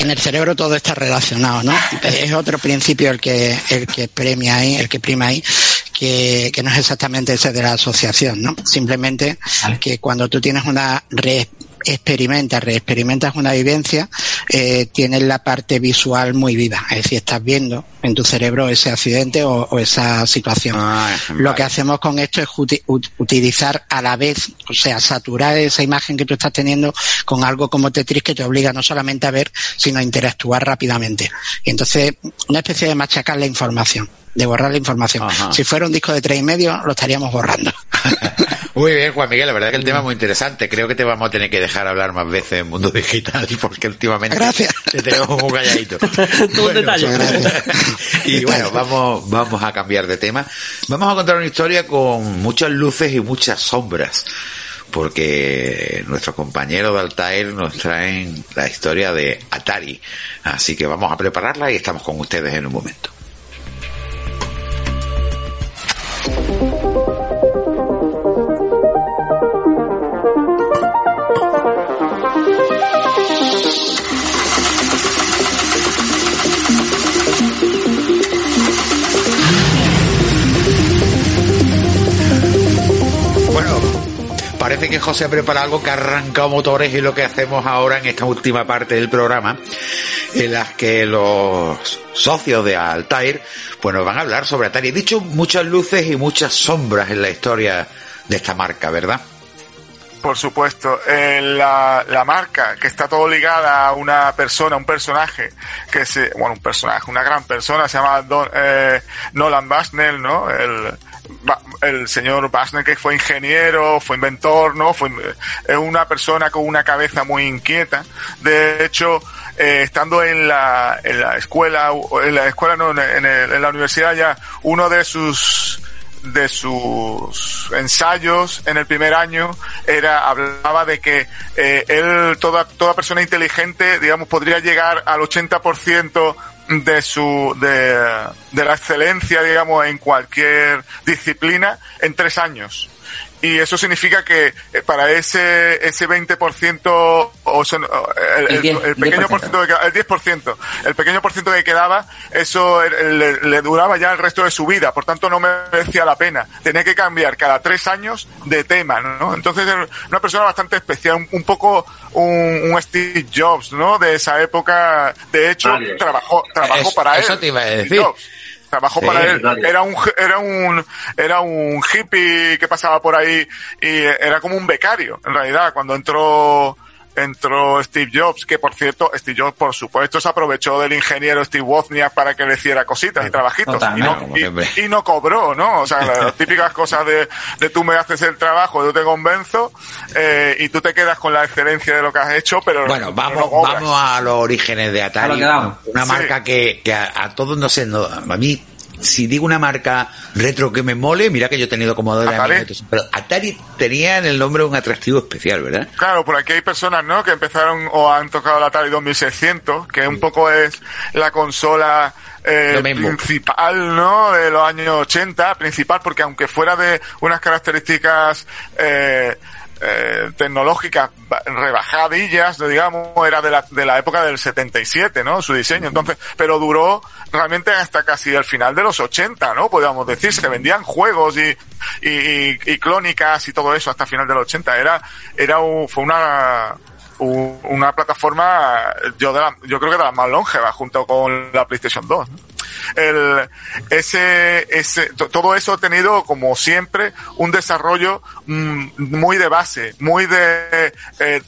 Speaker 8: En el cerebro todo está relacionado, ¿no? Es otro principio el que, el que premia ahí, el que prima ahí, que, que no es exactamente ese de la asociación, ¿no? Simplemente que cuando tú tienes una re experimentas, reexperimentas una vivencia, eh, tienes la parte visual muy viva. Es decir, estás viendo en tu cerebro ese accidente o, o esa situación.
Speaker 1: Ah,
Speaker 8: Lo
Speaker 1: vale.
Speaker 8: que hacemos con esto es uti- ut- utilizar a la vez, o sea, saturar esa imagen que tú estás teniendo con algo como Tetris que te obliga no solamente a ver, sino a interactuar rápidamente. Y entonces, una especie de machacar la información, de borrar la información.
Speaker 1: Ajá.
Speaker 8: Si fuera un disco de tres y medio, lo estaríamos borrando. [LAUGHS]
Speaker 1: Muy bien, Juan Miguel, la verdad que el tema es muy interesante. Creo que te vamos a tener que dejar hablar más veces en Mundo Digital [LAUGHS] porque últimamente
Speaker 8: Gracias.
Speaker 1: te tenemos muy calladito. [LAUGHS]
Speaker 7: Un detalle.
Speaker 1: y bueno, vamos, vamos a cambiar de tema. Vamos a contar una historia con muchas luces y muchas sombras. Porque nuestros compañeros de Altair nos traen la historia de Atari. Así que vamos a prepararla y estamos con ustedes en un momento. Parece que José prepara algo que ha arrancado motores y lo que hacemos ahora en esta última parte del programa, en las que los socios de Altair, pues nos van a hablar sobre Atari. He dicho muchas luces y muchas sombras en la historia de esta marca, ¿verdad?
Speaker 2: Por supuesto, la, marca que está todo ligada a una persona, un personaje que se, bueno, un personaje, una gran persona, se llama Don- eh, Nolan Bushnell, ¿no? El señor Bushnell que fue ingeniero, fue inventor, ¿no? Fue es una persona con una cabeza muy inquieta. De hecho, eh, estando en la, en la escuela, en la escuela no, en, el- en la universidad ya, uno de sus de sus ensayos en el primer año era hablaba de que eh, él toda toda persona inteligente digamos podría llegar al 80% de su de, de la excelencia digamos en cualquier disciplina en tres años y eso significa que eh, para ese ese 20% o sea, el,
Speaker 3: El
Speaker 2: el-
Speaker 3: 10,
Speaker 2: el pequeño
Speaker 3: 10%.
Speaker 2: por ciento que- el 10%, el pequeño por ciento que quedaba, eso le, le duraba ya el resto de su vida, por tanto no merecía la pena. Tenía que cambiar cada tres años de tema, ¿no? Entonces una persona bastante especial, un, un poco un, un Steve Jobs, ¿no? De esa época. De hecho,
Speaker 4: Vale.
Speaker 2: trabajó, trabajó
Speaker 1: Eso-
Speaker 2: para él.
Speaker 1: eso te iba a decir.
Speaker 2: Jobs. Trabajó
Speaker 1: Sí,
Speaker 2: para él. Era un, era un, era un hippie que pasaba por ahí y era como un becario, en realidad, cuando entró entró Steve Jobs, que por cierto, Steve Jobs por supuesto se aprovechó del ingeniero Steve Wozniak para que le hiciera cositas y trabajitos. Y no, y- y no cobró, ¿no? O sea, las [LAUGHS] típicas cosas de, de tú me haces el trabajo, yo te convenzo, eh, y tú te quedas con la excelencia de lo que has hecho, pero
Speaker 1: Bueno, vamos,
Speaker 2: no
Speaker 1: vamos a los orígenes de Atari. Una
Speaker 2: Sí.
Speaker 1: marca que, que a, a todos no sé, no, a mí, si digo una marca retro que me mole, mira que yo he tenido Commodore
Speaker 2: Atari.
Speaker 1: Pero Atari tenía en el nombre un atractivo especial, ¿verdad?
Speaker 2: Claro, por aquí hay personas, ¿no? Que empezaron o han tocado la Atari 2600, que un poco es la consola eh, principal, ¿no? De los años 80, principal, porque aunque fuera de unas características eh, eh, tecnológicas ba- rebajadillas, digamos, era de la, de la época del 77, ¿no? Su diseño. Entonces, pero duró realmente hasta casi el final de los 80, ¿no? Podríamos decir, se vendían juegos y, y, y- y clónicas y todo eso hasta final del 80. Era, era un- fue una, un- una plataforma, yo, de la- yo creo que de las más longevas, junto con la PlayStation 2. ¿no? El, ese, ese, to- todo eso ha tenido, como siempre, un desarrollo mm, muy de base, muy de eh,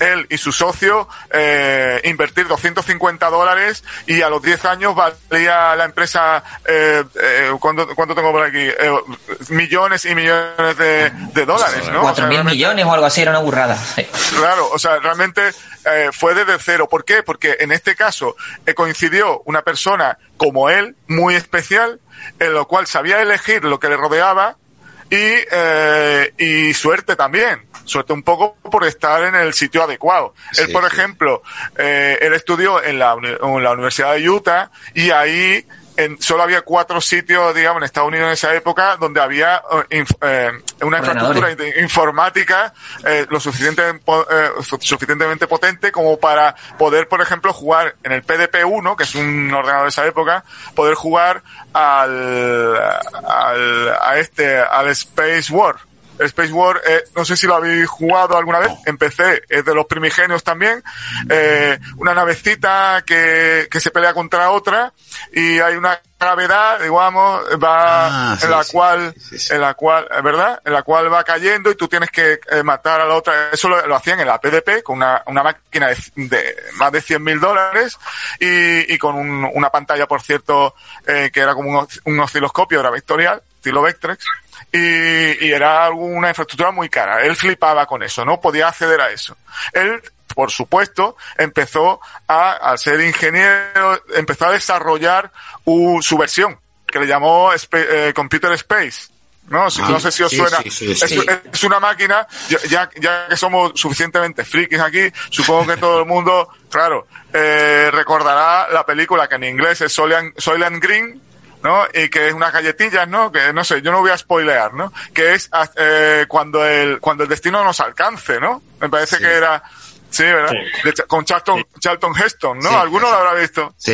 Speaker 2: él y su socio eh, invertir 250 dólares y a los 10 años valía la empresa, eh, eh, ¿cuánto, cuánto tengo por aquí? Millones y millones de, de dólares, ¿no? O
Speaker 3: Cuatro
Speaker 2: sea,
Speaker 3: mil
Speaker 2: realmente-
Speaker 3: millones o algo así, era una burrada. Sí.
Speaker 2: Claro, o sea, realmente fue desde cero. ¿Por qué? Porque en este caso coincidió una persona como él, muy especial, en lo cual sabía elegir lo que le rodeaba y, eh, y suerte también. Suerte un poco por estar en el sitio adecuado. él, por
Speaker 1: sí.
Speaker 2: ejemplo, eh, él estudió en la, en la Universidad de Utah y ahí en, solo había cuatro sitios, digamos, en Estados Unidos en esa época donde había eh, inf- eh, una infraestructura informática eh, lo suficiente, po- eh, su- suficientemente potente como para poder, por ejemplo, jugar en el PDP-1, que es un ordenador de esa época, poder jugar al, al a este, al Space War. Space War, eh, no sé si lo habéis jugado alguna vez, empecé, es de los primigenios también, eh, una navecita que, que se pelea contra otra y hay una gravedad, digamos, va
Speaker 1: Ah, sí,
Speaker 2: en la
Speaker 1: sí,
Speaker 2: cual,
Speaker 1: sí,
Speaker 2: en la cual, eh, ¿verdad? En la cual va cayendo y tú tienes que eh, matar a la otra. Eso lo, lo hacían en la PDP con una, una máquina de, de más de 100 mil dólares y, y con un- una pantalla, por cierto, eh, que era como un, os- un osciloscopio, era vectorial, estilo Vectrex. Y, y era una infraestructura muy cara. Él flipaba con eso, no podía acceder a eso. Él, por supuesto, empezó a, al ser ingeniero, empezó a desarrollar su versión, que le llamó eh, Computer Space. No, Si-
Speaker 1: Ah,
Speaker 2: no sé si os
Speaker 1: sí,
Speaker 2: suena.
Speaker 1: sí, sí,
Speaker 2: es, una máquina, ya, ya, ya que somos suficientemente frikis aquí, supongo que todo el mundo, [LAUGHS] claro, eh, recordará la película que en inglés es Soylent, Soylent Green, ¿no? Y que es unas galletillas, ¿no? Que no sé, yo no voy a spoilear, ¿no? Que es eh, cuando el cuando el destino nos alcance, ¿no? Me parece
Speaker 1: Sí.
Speaker 2: que era Sí, ¿verdad?
Speaker 4: Sí.
Speaker 2: De con Charlton, Charlton Heston, ¿no?
Speaker 1: Sí,
Speaker 2: ¿Alguno lo habrá visto?
Speaker 1: Sí.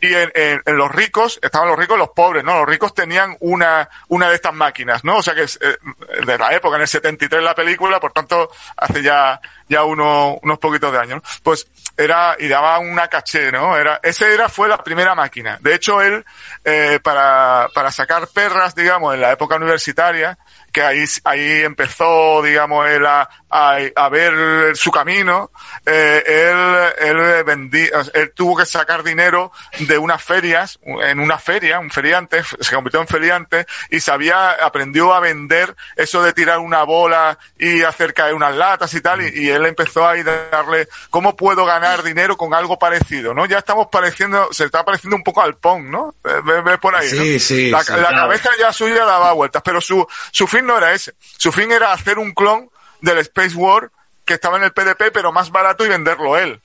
Speaker 2: Y en, en- en los ricos, estaban los ricos y los pobres, ¿no? Los ricos tenían una, una de estas máquinas, ¿no? O sea que es eh, de la época, en el 73 la película, por tanto, hace ya, ya uno, unos poquitos de años, ¿no? Pues era, y daba una caché, ¿no? Era, ese era, fue la primera máquina. De hecho, él, eh, para, para sacar perras, digamos, en la época universitaria, que ahí, ahí empezó, digamos, él a, a, a ver su camino, eh, él, él vendí, él tuvo que sacar dinero de unas ferias, en una feria, un feriante, se convirtió en feriante y sabía, aprendió a vender eso de tirar una bola y hacer caer unas latas y tal, y, y él empezó a darle, ¿cómo puedo ganar dinero con algo parecido, no? Ya estamos pareciendo, se está pareciendo un poco al Pong, ¿no? Ves, ves por ahí, ¿no?
Speaker 1: Sí, sí,
Speaker 2: La,
Speaker 1: sí.
Speaker 2: la
Speaker 4: Claro.
Speaker 2: cabeza ya suya daba vueltas, pero su, su fin no era ese. Su fin era hacer un clon del Space War que estaba en el PDP, pero más barato y venderlo él.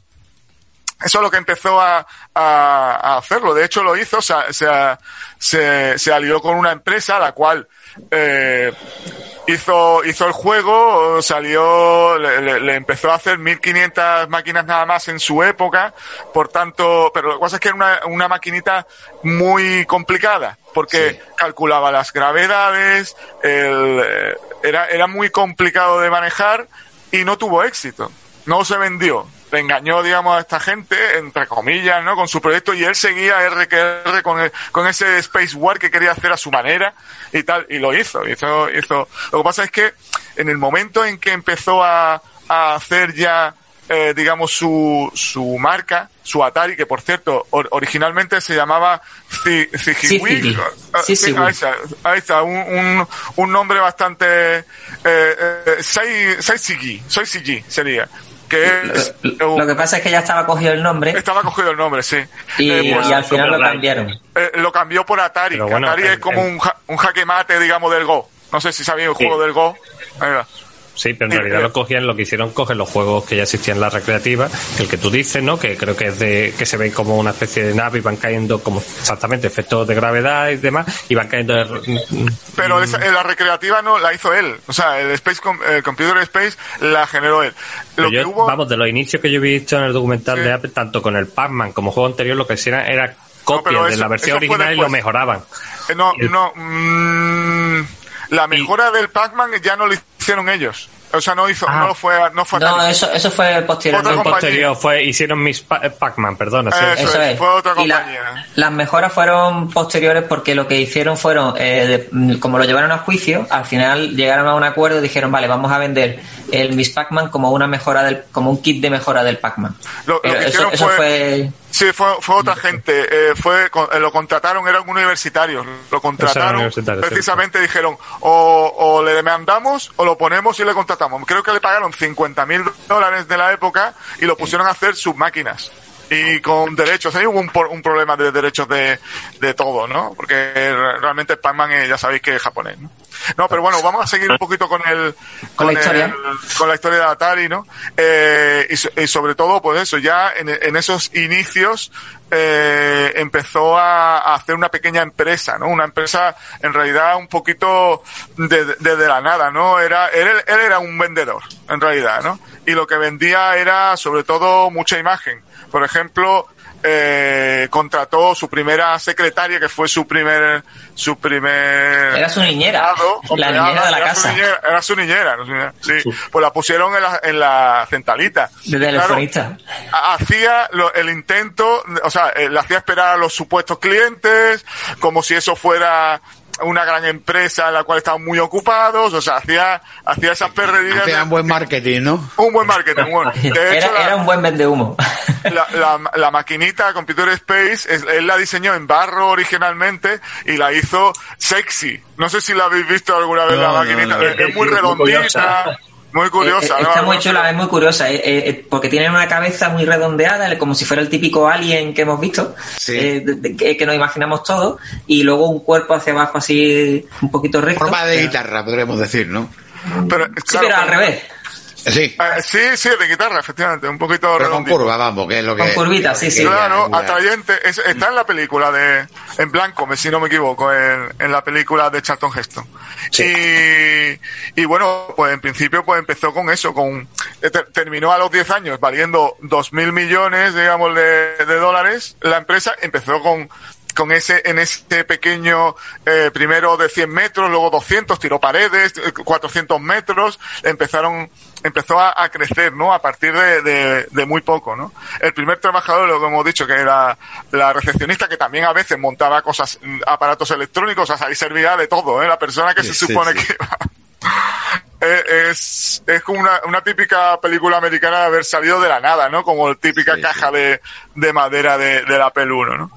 Speaker 2: Eso es lo que empezó a, a, a hacerlo. De hecho, lo hizo, se, se, se, se alió con una empresa, la cual eh, hizo, hizo el juego, salió, le, le- le empezó a hacer 1500 máquinas nada más en su época, por tanto, pero lo que pasa es que era una, una maquinita muy complicada, porque
Speaker 1: Sí.
Speaker 2: calculaba las gravedades, el, eh, era, era muy complicado de manejar y no tuvo éxito. No se vendió. Engañó, digamos, a esta gente, entre comillas, ¿no? Con su proyecto y él seguía R que R con, el- con ese Space War que quería hacer a su manera y tal, y lo hizo, hizo, hizo. Lo que pasa es que en el momento en que empezó a, a hacer ya eh, digamos, su, su marca, su Atari, que por cierto, or- originalmente se llamaba.
Speaker 3: Cicigui.
Speaker 2: Ah, ahí está, un, un, un nombre bastante, eh, eh, Sei- Seisigi, Seisigi sería, que es,
Speaker 3: Lo que pasa es que ya estaba cogido el nombre
Speaker 2: estaba cogido el nombre, sí.
Speaker 3: y,
Speaker 2: Eh, pues,
Speaker 3: y al final lo cambiaron.
Speaker 2: eh, lo cambió por Atari.
Speaker 7: Bueno,
Speaker 2: Atari
Speaker 7: el-
Speaker 2: es como
Speaker 7: el-
Speaker 2: un, ja- un jaque mate, digamos, del Go. No sé si sabéis el
Speaker 7: Sí.
Speaker 2: juego del Go. Ahí va.
Speaker 7: Sí, pero en realidad lo cogían, lo que hicieron, coger los juegos que ya existían en la recreativa, el que tú dices, ¿no? Que creo que es de, que se ven como una especie de nave y van cayendo como exactamente efectos de gravedad y demás, y van cayendo de-
Speaker 2: Pero esa- eh, la recreativa no la hizo él. O sea, el Space Com- el Computer Space la generó él. Lo
Speaker 7: Pero yo,
Speaker 2: que hubo.
Speaker 7: vamos, de los inicios que yo he visto en el documental
Speaker 2: Sí.
Speaker 7: de Apple, tanto con el Pac-Man como juego anterior, lo que hicieron era copias
Speaker 2: pero
Speaker 7: de
Speaker 2: eso-
Speaker 7: la versión original y lo mejoraban.
Speaker 2: eh, no,
Speaker 7: el-
Speaker 2: no. mm, la mejora del Pac-Man ya no lo hicieron ellos. O sea, no hizo,
Speaker 7: Ah.
Speaker 2: no fue, no fue
Speaker 3: No, eso, eso fue posterior.
Speaker 2: Compañía.
Speaker 7: posterior fue, hicieron mis Pa- eh, Pac-Man, perdona. sí.
Speaker 2: Eso
Speaker 3: Eso
Speaker 2: es,
Speaker 3: es.
Speaker 2: fue otra
Speaker 3: Y la-
Speaker 2: compañía.
Speaker 3: las mejoras fueron posteriores porque lo que hicieron fueron, eh, de- mm, como lo llevaron a juicio, al final llegaron a un acuerdo y dijeron, vale, vamos a vender el Miss Pac-Man como una mejora del, como un kit de mejora del Pac-Man.
Speaker 2: Lo- lo
Speaker 3: Pero
Speaker 2: que
Speaker 3: eso,
Speaker 2: hicieron
Speaker 3: eso
Speaker 2: fue-
Speaker 3: fue
Speaker 2: Sí, fue, fue otra gente. Eh, fue, eh, lo contrataron, eran universitarios. Lo contrataron. precisamente dijeron, o, o le demandamos o lo ponemos y le contratamos. Creo que le pagaron 50 mil dólares de la época y lo pusieron a hacer sus máquinas. Y con derechos, ahí hubo un, un problema de derechos de, de todo, ¿no? Porque re- realmente Pac-Man ya sabéis que es japonés, ¿no? No, pero bueno, vamos a seguir un poquito con el,
Speaker 3: Con la
Speaker 2: el-
Speaker 3: historia.
Speaker 2: con la historia de Atari, ¿no? Eh, y, y sobre todo, pues eso, ya en, en esos inicios eh, empezó a, a hacer una pequeña empresa, ¿no? Una empresa en realidad un poquito de, de, la nada, ¿no? Era, él era un vendedor, en realidad, ¿no? Y lo que vendía era sobre todo mucha imagen. Por ejemplo, eh, contrató su primera secretaria, que fue su primer, su primer
Speaker 3: Era su niñera,
Speaker 2: empleado,
Speaker 3: la niñera de la
Speaker 2: era
Speaker 3: casa.
Speaker 2: Su niñera, era su niñera, sí. Pues la pusieron en la, en la centralita.
Speaker 3: de
Speaker 2: Claro,
Speaker 3: telefonista.
Speaker 2: ha- hacía lo- el intento, o sea, eh, le hacía esperar a los supuestos clientes, como si eso fuera una gran empresa en la cual estaban muy ocupados, o sea, hacía, hacía esas perrerías. de-
Speaker 1: Hacían buen marketing, ¿no?
Speaker 2: un buen marketing, bueno. De hecho,
Speaker 3: Era,
Speaker 2: la-
Speaker 3: era un buen vende humo.
Speaker 2: la, la, la maquinita Computer Space, es- él la diseñó en barro originalmente y la hizo sexy. No sé si la habéis visto alguna vez
Speaker 1: No,
Speaker 2: la
Speaker 1: no,
Speaker 2: maquinita.
Speaker 1: no.
Speaker 2: es, es muy
Speaker 4: Muy
Speaker 2: redondita,
Speaker 4: curiosa.
Speaker 2: Muy curiosa.
Speaker 3: Eh, eh,
Speaker 2: ¿no?
Speaker 3: está muy chula, es muy curiosa, eh, eh, porque tiene una cabeza muy redondeada, como si fuera el típico alien que hemos visto,
Speaker 1: Sí.
Speaker 3: eh, que, que nos imaginamos todos, y luego un cuerpo hacia abajo así, un poquito recto.
Speaker 1: Forma de guitarra, podríamos decir, ¿no?
Speaker 2: Pero,
Speaker 3: Sí, pero al revés,
Speaker 1: Sí,
Speaker 2: Eh, sí, sí, de guitarra, efectivamente, un poquito
Speaker 1: pero con curva, vamos, que es lo que...
Speaker 3: Con curvita, sí, sí.
Speaker 2: Claro,
Speaker 1: Ya,
Speaker 2: atrayente. Es- está en la película de, en blanco, si no me equivoco, en, en la película de Charlton Heston. Y, y bueno, pues en principio pues empezó con eso, con, eh, ter- terminó a los 10 años valiendo 2.000 millones, digamos, de, de dólares. La empresa empezó con, con ese, en ese pequeño, eh, primero de 100 metros, luego 200, tiró paredes, eh, 400 metros, empezaron, empezó a, a crecer, ¿no? A partir de, de, de muy poco, ¿no? El primer trabajador, lo que hemos dicho, que era la recepcionista, que también a veces montaba cosas, aparatos electrónicos, o sea, ahí servía de todo, ¿eh? La persona que
Speaker 1: Sí,
Speaker 2: se supone
Speaker 1: sí.
Speaker 2: que Eh, es, es como una, una típica película americana de haber salido de la nada, ¿no? Como la típica
Speaker 1: Sí,
Speaker 2: caja De, de madera de, del Apple I, ¿no?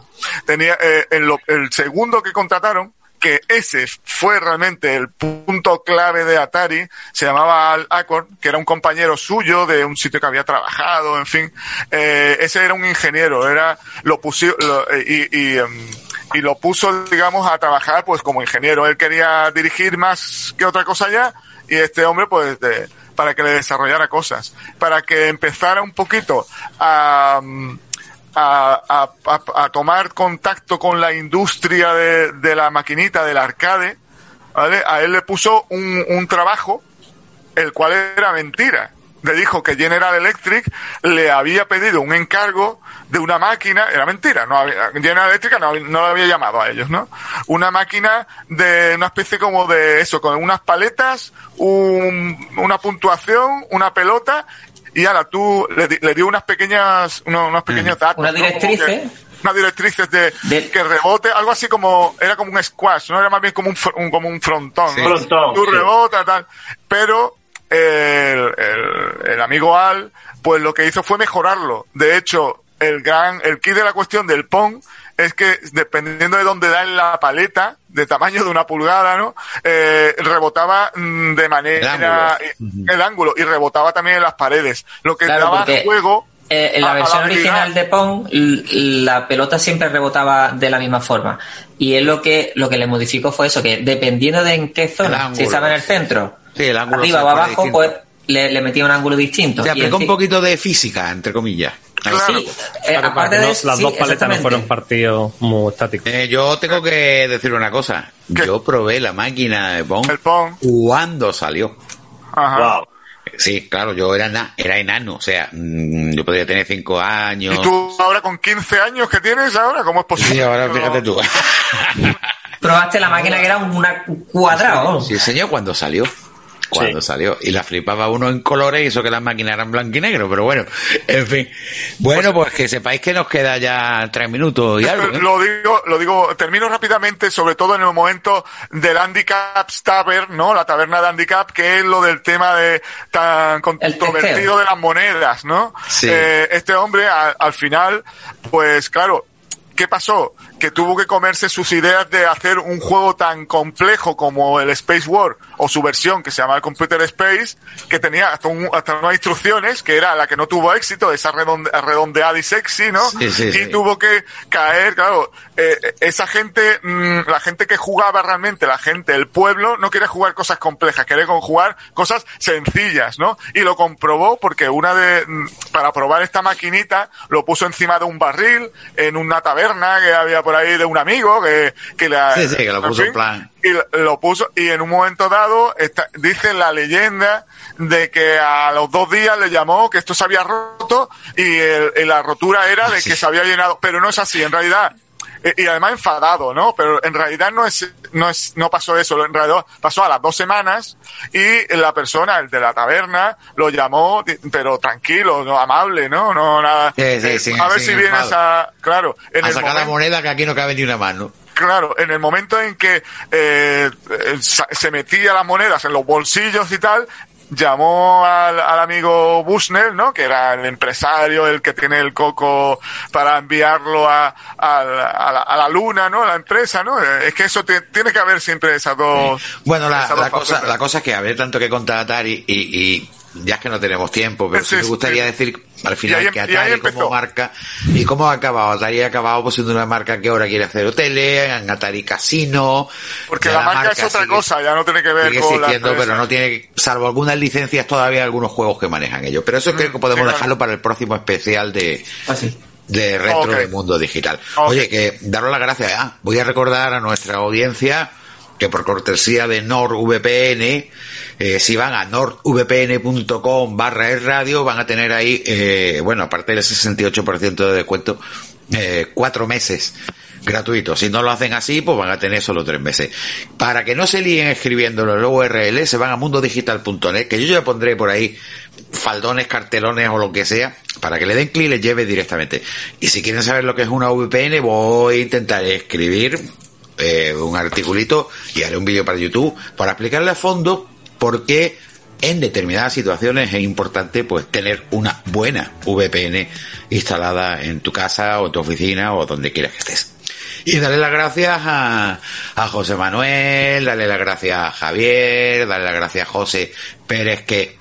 Speaker 2: Tenía, eh, en lo- el segundo que contrataron, que ese fue realmente el punto clave de Atari, se llamaba Al Acorn, que era un compañero suyo de un sitio que había trabajado, en fin. Eh, ese era un ingeniero, era, lo puso, lo- eh, y, y, em, y lo puso, digamos, a trabajar pues como ingeniero. Él quería dirigir más que otra cosa ya, y este hombre pues de- para que le desarrollara cosas, para que empezara un poquito a, mm, a, a- a- tomar contacto con la industria de, de la maquinita, del arcade, ¿vale? A él le puso un, un trabajo, el cual era mentira. Le dijo que General Electric le había pedido un encargo de una máquina, era mentira, no había, General Electric no, no había llamado a ellos, ¿no? Una máquina de una especie como de eso, con unas paletas, un- una puntuación, una pelota, y ahora tú le, di- le dio unas pequeñas, unos, unos pequeños datos.
Speaker 3: Unas
Speaker 2: ¿no? Como
Speaker 3: directrices.
Speaker 2: que- unas directrices de,
Speaker 3: De-
Speaker 2: que rebote, algo así como, era como un squash, no era más bien como un, un- como un frontón.
Speaker 1: Sí.
Speaker 2: ¿no?
Speaker 4: Frontón,
Speaker 2: Tú
Speaker 4: sí.
Speaker 2: rebota, tal. Pero el, el, el amigo Al, pues lo que hizo fue mejorarlo. De hecho, el gran, el kit de la cuestión del Pong es que dependiendo de dónde da en la paleta, de tamaño de una pulgada, ¿no? Eh, rebotaba mm, de manera el ángulo. y rebotaba también en las paredes, lo que
Speaker 3: Claro,
Speaker 2: daba juego.
Speaker 3: Eh, en la
Speaker 2: a
Speaker 3: versión original de Pong, la pelota siempre rebotaba de la misma forma. Y él lo que, lo que le modificó fue eso, que dependiendo de en qué zona,
Speaker 1: ángulo,
Speaker 3: si estaba en el centro,
Speaker 1: Sí, el ángulo
Speaker 3: arriba o abajo,
Speaker 1: distinto.
Speaker 3: pues le, le metía un ángulo distinto.
Speaker 1: Se
Speaker 3: Y
Speaker 1: aplicó un poquito de física, entre comillas.
Speaker 2: Claro.
Speaker 3: Sí, eh, aparte
Speaker 7: que
Speaker 3: de
Speaker 7: no-
Speaker 3: eso,
Speaker 7: las
Speaker 3: sí,
Speaker 7: dos paletas no fueron partidos muy estáticos.
Speaker 1: Eh, yo tengo que decir una cosa.
Speaker 2: ¿Qué?
Speaker 1: Yo probé la máquina de Pong
Speaker 2: El Pong.
Speaker 1: cuando salió.
Speaker 2: Ajá.
Speaker 4: Wow.
Speaker 1: Sí, claro, yo era, na- era enano, o sea, mm, yo podía tener cinco años.
Speaker 2: ¿Y tú ahora con 15 años que tienes ahora? ¿Cómo es posible?
Speaker 1: Sí, ahora fíjate tú.
Speaker 3: Probaste la máquina que era un cuadrado.
Speaker 1: Sí, señor, cuando salió. Cuando
Speaker 4: Sí.
Speaker 1: salió. Y la flipaba uno en colores y eso que las máquinas eran blanco y negro, pero bueno, en fin. Bueno, pues que sepáis que nos queda ya tres minutos y algo. ¿eh? [LAUGHS]
Speaker 2: Lo digo, lo digo, termino rápidamente, sobre todo en el momento del Handicap Tavern, ¿no? La taberna de Handicap, que es lo del tema de tan controvertido de las monedas, ¿no?
Speaker 1: Sí.
Speaker 2: Eh, este hombre, a- al final, pues claro, ¿qué pasó? Que tuvo que comerse sus ideas de hacer un juego tan complejo como el Space War o su versión que se llama el Computer Space, que tenía hasta, un- hasta unas instrucciones que era la que no tuvo éxito, esa redonde- redondeada y sexy, ¿no?
Speaker 1: Sí, sí,
Speaker 2: y
Speaker 1: sí.
Speaker 2: tuvo que caer, claro, eh, esa gente, mm, la gente que jugaba realmente, la gente, el pueblo, no quiere jugar cosas complejas, quiere con- jugar cosas sencillas, ¿no? Y lo comprobó porque una de, mm, para probar esta maquinita, lo puso encima de un barril, en una taberna que había por ahí de un amigo, que, que la,
Speaker 1: Sí, sí, que lo puso en plan.
Speaker 2: y lo- puso y en un momento dado está- dice la leyenda de que a los dos días le llamó que esto se había roto y, el- la rotura era de
Speaker 1: Sí.
Speaker 2: que se había llenado pero no es así en realidad Y además enfadado no pero en realidad no es no es no pasó eso. En realidad pasó a las dos semanas y la persona el de la taberna lo llamó pero tranquilo no amable no no nada.
Speaker 1: Sí, sí,
Speaker 2: Eh, a ver si vienes a claro en
Speaker 1: A
Speaker 2: el
Speaker 1: sacar la
Speaker 2: momento-
Speaker 1: moneda que aquí no cabe ni una mano.
Speaker 2: Claro, en el momento en que eh, eh, se metía las monedas en los bolsillos y tal, llamó al, al amigo Bushnell, ¿no? Que era el empresario, el que tiene el coco para enviarlo a, a a la- a la luna, ¿no? La empresa, ¿no? Es que eso te- tiene que haber siempre esas dos.
Speaker 1: Bueno, la,
Speaker 2: dos
Speaker 1: la cosa, la cosa es que habría tanto que contar Atari y, y ya es que no tenemos tiempo, pero sí,
Speaker 2: Sí,
Speaker 1: me gustaría
Speaker 2: sí.
Speaker 1: decir al final
Speaker 2: ahí-
Speaker 1: que Atari como marca y cómo ha acabado. Atari ha acabado pues, siendo una marca que ahora quiere hacer hoteles, en Atari Casino.
Speaker 2: Porque la marca es otra
Speaker 1: sigue-
Speaker 2: cosa, ya no tiene que ver
Speaker 1: Sigue
Speaker 2: con la
Speaker 1: existiendo, pero no tiene, salvo algunas licencias todavía algunos juegos que manejan ellos. Pero eso creo que podemos
Speaker 2: Mm, claro.
Speaker 1: dejarlo para el próximo especial de,
Speaker 3: Así.
Speaker 1: de retro
Speaker 2: Ok.
Speaker 1: de mundo digital. Oye, que daros las gracias. Ah, voy a recordar a nuestra audiencia que por cortesía de NordVPN, eh, si van a nordvpn.com barra es radio, van a tener ahí, eh, bueno, aparte del 68% de descuento, eh, cuatro meses gratuitos. Si no lo hacen así, pues van a tener solo tres meses. Para que no se líen escribiéndolo en la URL, se van a mundodigital.net, que yo ya pondré por ahí faldones, cartelones o lo que sea, para que le den clic y les lleve directamente. Y si quieren saber lo que es una VPN, voy a intentar escribir eh, un articulito y haré un vídeo para YouTube para explicarle a fondo por qué en determinadas situaciones es importante pues tener una buena VPN instalada en tu casa o en tu oficina o donde quieras que estés. Y darle las gracias a, a José Manuel, darle las gracias a Javier, darle las gracias a José Pérez que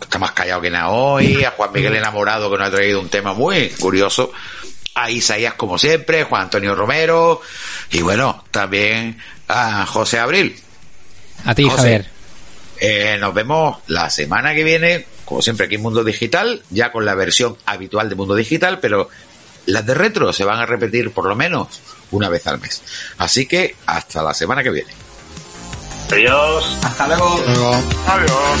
Speaker 1: está más callado que nada hoy, a Juan Miguel Enamorado que nos ha traído un tema muy curioso, a Isaías como siempre, Juan Antonio Romero y bueno, también a José Abril.
Speaker 5: A ti,
Speaker 1: José.
Speaker 5: Javier.
Speaker 1: Eh, nos vemos la semana que viene, como siempre aquí en Mundo Digital, ya con la versión habitual de Mundo Digital, pero las de retro se van a repetir por lo menos una vez al mes. Así que hasta la semana que viene.
Speaker 4: Adiós.
Speaker 3: Hasta luego.
Speaker 2: Adiós.